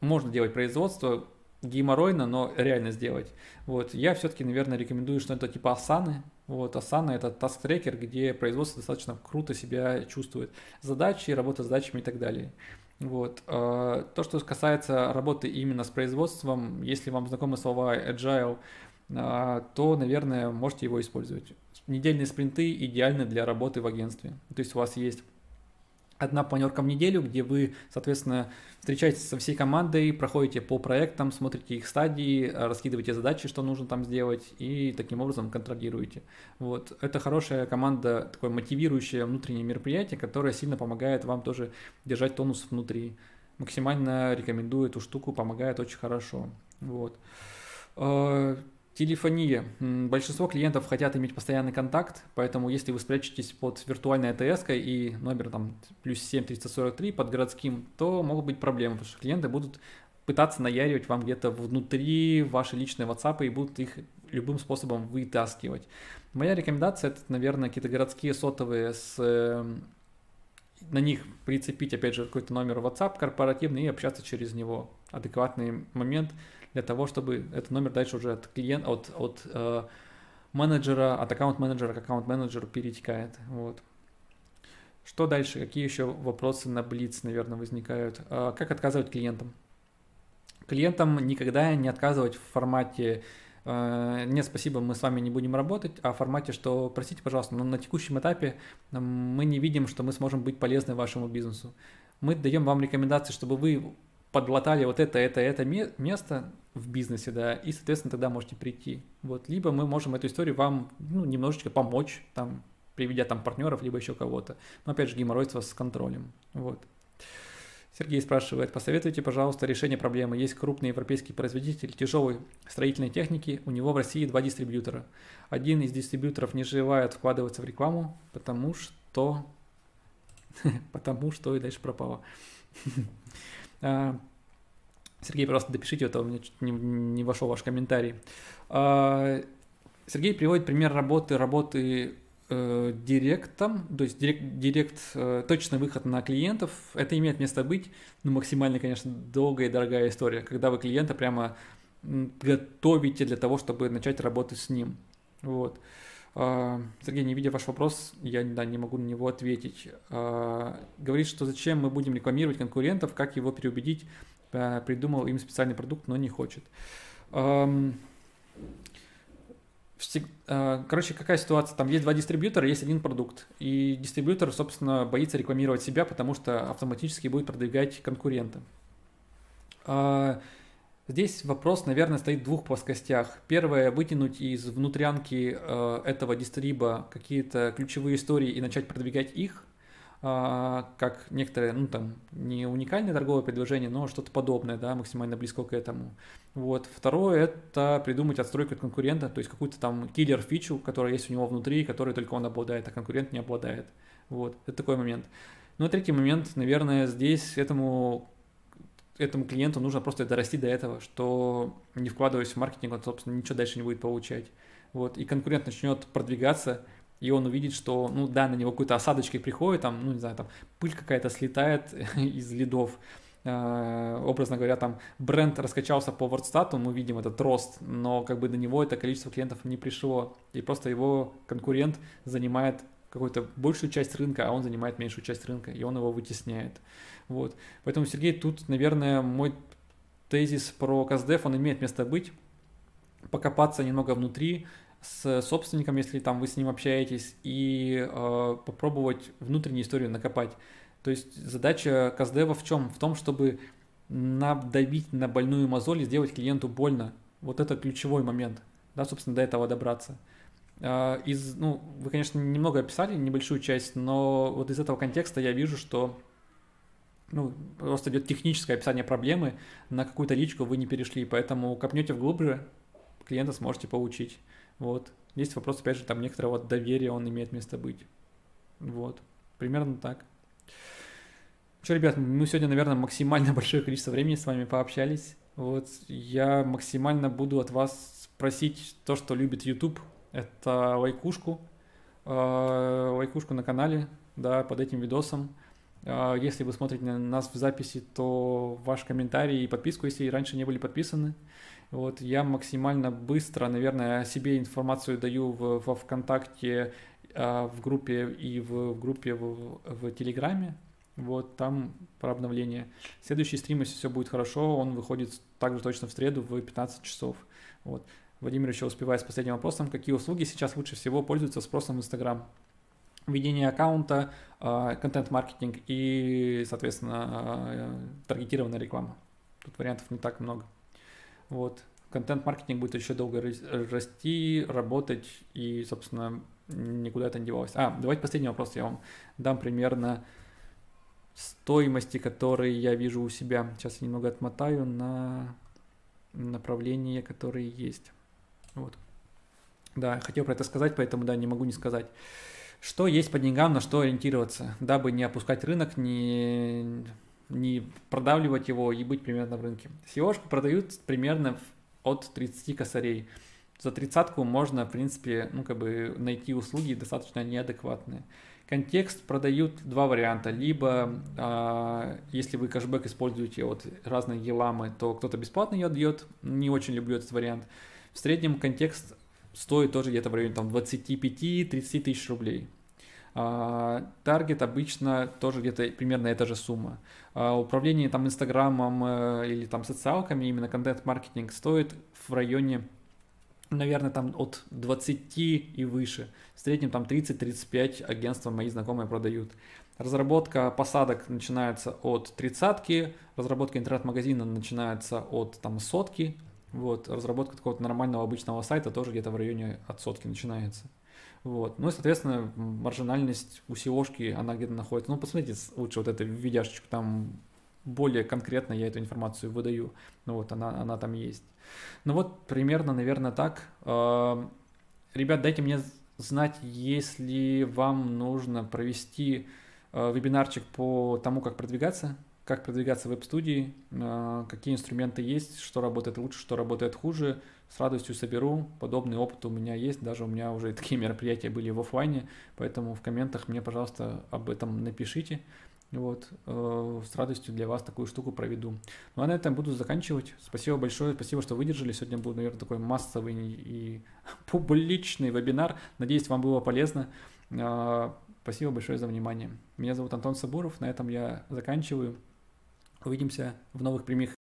можно делать производство, геморройно, но реально сделать. Вот. Я все-таки, наверное, рекомендую что-то типа Asana. Вот, Asana – это task-tracker, где производство достаточно круто себя чувствует. Задачи, работа с задачами и так далее. Вот. А, то, что касается работы именно с производством, если вам знакомы слова agile, а, то, наверное, можете его использовать. Недельные спринты идеальны для работы в агентстве. То есть у вас есть одна планерка в неделю, где вы, соответственно, встречаетесь со всей командой, проходите по проектам, смотрите их стадии, раскидываете задачи, что нужно там сделать, и таким образом контролируете. Вот. Это хорошая команда, такое мотивирующее внутреннее мероприятие, которое сильно помогает вам тоже держать тонус внутри. Максимально рекомендую эту штуку, помогает очень хорошо. Вот. Телефония. Большинство клиентов хотят иметь постоянный контакт, поэтому если вы спрячетесь под виртуальной АТС и номер там плюс 7 343 под городским, то могут быть проблемы, потому что клиенты будут пытаться наяривать вам где-то внутри ваши личные WhatsApp и будут их любым способом вытаскивать. Моя рекомендация это, наверное, какие-то городские сотовые с эм, на них прицепить, опять же, какой-то номер WhatsApp корпоративный и общаться через него. Адекватный момент для того, чтобы этот номер дальше уже от клиента, от, от э, менеджера, от аккаунт-менеджера к аккаунт-менеджеру перетекает. Вот. Что дальше? Какие еще вопросы на Blitz, наверное, возникают? Э, как отказывать клиентам? Клиентам никогда не отказывать в формате э, нет, спасибо, мы с вами не будем работать, а в формате, что, простите, пожалуйста, но на текущем этапе мы не видим, что мы сможем быть полезны вашему бизнесу. Мы даем вам рекомендации, чтобы вы подлатали вот это, это, это место в бизнесе, да, и, соответственно, тогда можете прийти. Вот, либо мы можем эту историю вам, ну, немножечко помочь, там, приведя там партнеров, либо еще кого-то. Но, опять же, геморройство с контролем, вот. Сергей спрашивает, посоветуйте, пожалуйста, решение проблемы. Есть крупный европейский производитель тяжелой строительной техники, у него в России два дистрибьютора. Один из дистрибьюторов не желает вкладываться в рекламу, потому что... потому что и дальше пропало. А, Сергей, просто допишите это, у меня чуть не, не вошел ваш комментарий. А, Сергей приводит пример работы, работы э, директом, то есть директ, директ э, точный выход на клиентов, это имеет место быть, но максимально, конечно, долгая и дорогая история, когда вы клиента прямо готовите для того, чтобы начать работать с ним. Вот. А, Сергей, не видя ваш вопрос, я да, не могу на него ответить. А, говорит, что зачем мы будем рекламировать конкурентов, как его переубедить, а, придумал им специальный продукт, но не хочет. Короче, какая ситуация? Там есть два дистрибьютора, есть один продукт. И дистрибьютор, собственно, боится рекламировать себя, потому что автоматически будет продвигать конкурента. Здесь вопрос, наверное, стоит в двух плоскостях. Первое, вытянуть из внутрянки э, этого дистриба какие-то ключевые истории и начать продвигать их, э, как некоторые, ну там, не уникальное торговое предложение, но что-то подобное, да, максимально близко к этому. Вот. Второе, это придумать отстройку от конкурента, то есть какую-то там киллер-фичу, которая есть у него внутри, которой только он обладает, а конкурент не обладает. Вот, это такой момент. Ну и третий момент, наверное, здесь этому этому клиенту нужно просто дорасти до этого, что не вкладываясь в маркетинг, он, собственно, ничего дальше не будет получать. Вот, и конкурент начнет продвигаться, и он увидит, что, ну да, на него какой-то осадочкой приходит, там, ну не знаю, там пыль какая-то слетает из лидов, э, образно говоря, там бренд раскачался по WordStat, мы видим этот рост, но как бы до него это количество клиентов не пришло, и просто его конкурент занимает какую-то большую часть рынка, а он занимает меньшую часть рынка, и он его вытесняет. Вот. Поэтому, Сергей, тут, наверное, мой тезис про КСДФ, он имеет место быть. Покопаться немного внутри с собственником, если там вы с ним общаетесь, и э, попробовать внутреннюю историю накопать. То есть задача КСДФа в чем? В том, чтобы надавить на больную мозоль и сделать клиенту больно. Вот это ключевой момент, да, собственно, до этого добраться. Э, из, ну, вы, конечно, немного описали, небольшую часть, но вот из этого контекста я вижу, что ну, просто идет техническое описание проблемы, на какую-то личку вы не перешли, поэтому копнете вглубже, клиента сможете получить. Вот. Есть вопрос, опять же, там некоторого доверия, он имеет место быть. Вот. Примерно так. Что, ребят, мы сегодня, наверное, максимально большое количество времени с вами пообщались. Вот. Я максимально буду от вас просить то, что любит YouTube. Это лайкушку. Э, лайкушку на канале, да, под этим видосом. А, если вы смотрите на нас в записи, то ваш комментарий и подписку, если раньше не были подписаны. Вот, я максимально быстро, наверное, себе информацию даю в, во ВКонтакте, а, в группе и в, в группе в, в Телеграме. Вот там про обновление. Следующий стрим, если все будет хорошо, он выходит также точно в среду в 15 часов. Вот. Владимир еще успевает с последним вопросом. Какие услуги сейчас лучше всего пользуются спросом в Инстаграм? Ведение аккаунта, а, контент-маркетинг и, соответственно, а, таргетированная реклама. Тут вариантов не так много. Вот. Контент-маркетинг будет еще долго расти, работать и, собственно, никуда это не девалось. А, давайте последний вопрос я вам дам примерно стоимости, которые я вижу у себя. Сейчас я немного отмотаю на направления, которые есть. Вот. Да, хотел про это сказать, поэтому, да, не могу не сказать. Что есть по деньгам, на что ориентироваться, дабы не опускать рынок, не, не продавливать его и быть примерно в рынке. seo продают примерно от 30 косарей. За тридцатку можно, в принципе, ну, как бы найти услуги достаточно неадекватные. Контекст продают два варианта. Либо, э, если вы кэшбэк используете от разные еламы, то кто-то бесплатно ее отдает. Не очень люблю этот вариант. В среднем контекст стоит тоже где-то в районе там, 25-30 тысяч рублей. А, таргет обычно тоже где-то примерно эта же сумма. А, управление там Инстаграмом э, или там социалками, именно контент-маркетинг стоит в районе наверное, там от 20 и выше. В среднем там 30-35 агентства мои знакомые продают. Разработка посадок начинается от тридцатки, разработка интернет-магазина начинается от там сотки, вот, разработка такого нормального обычного сайта тоже где-то в районе от сотки начинается. Вот. Ну и, соответственно, маржинальность у SEO, она где-то находится. Ну, посмотрите лучше вот эту видяшечку, там более конкретно я эту информацию выдаю. Ну вот, она, она там есть. Ну вот, примерно, наверное, так. А, ребят, дайте мне знать, если вам нужно провести а, вебинарчик по тому, как продвигаться, как продвигаться в веб-студии, а, какие инструменты есть, что работает лучше, что работает хуже. С радостью соберу. Подобный опыт у меня есть. Даже у меня уже такие мероприятия были в офлайне. Поэтому в комментах мне, пожалуйста, об этом напишите. Вот, э, с радостью для вас такую штуку проведу. Ну а на этом буду заканчивать. Спасибо большое, спасибо, что выдержали. Сегодня был, наверное, такой массовый и публичный вебинар. Надеюсь, вам было полезно. Э, спасибо большое за внимание. Меня зовут Антон Сабуров. На этом я заканчиваю. Увидимся в новых прямых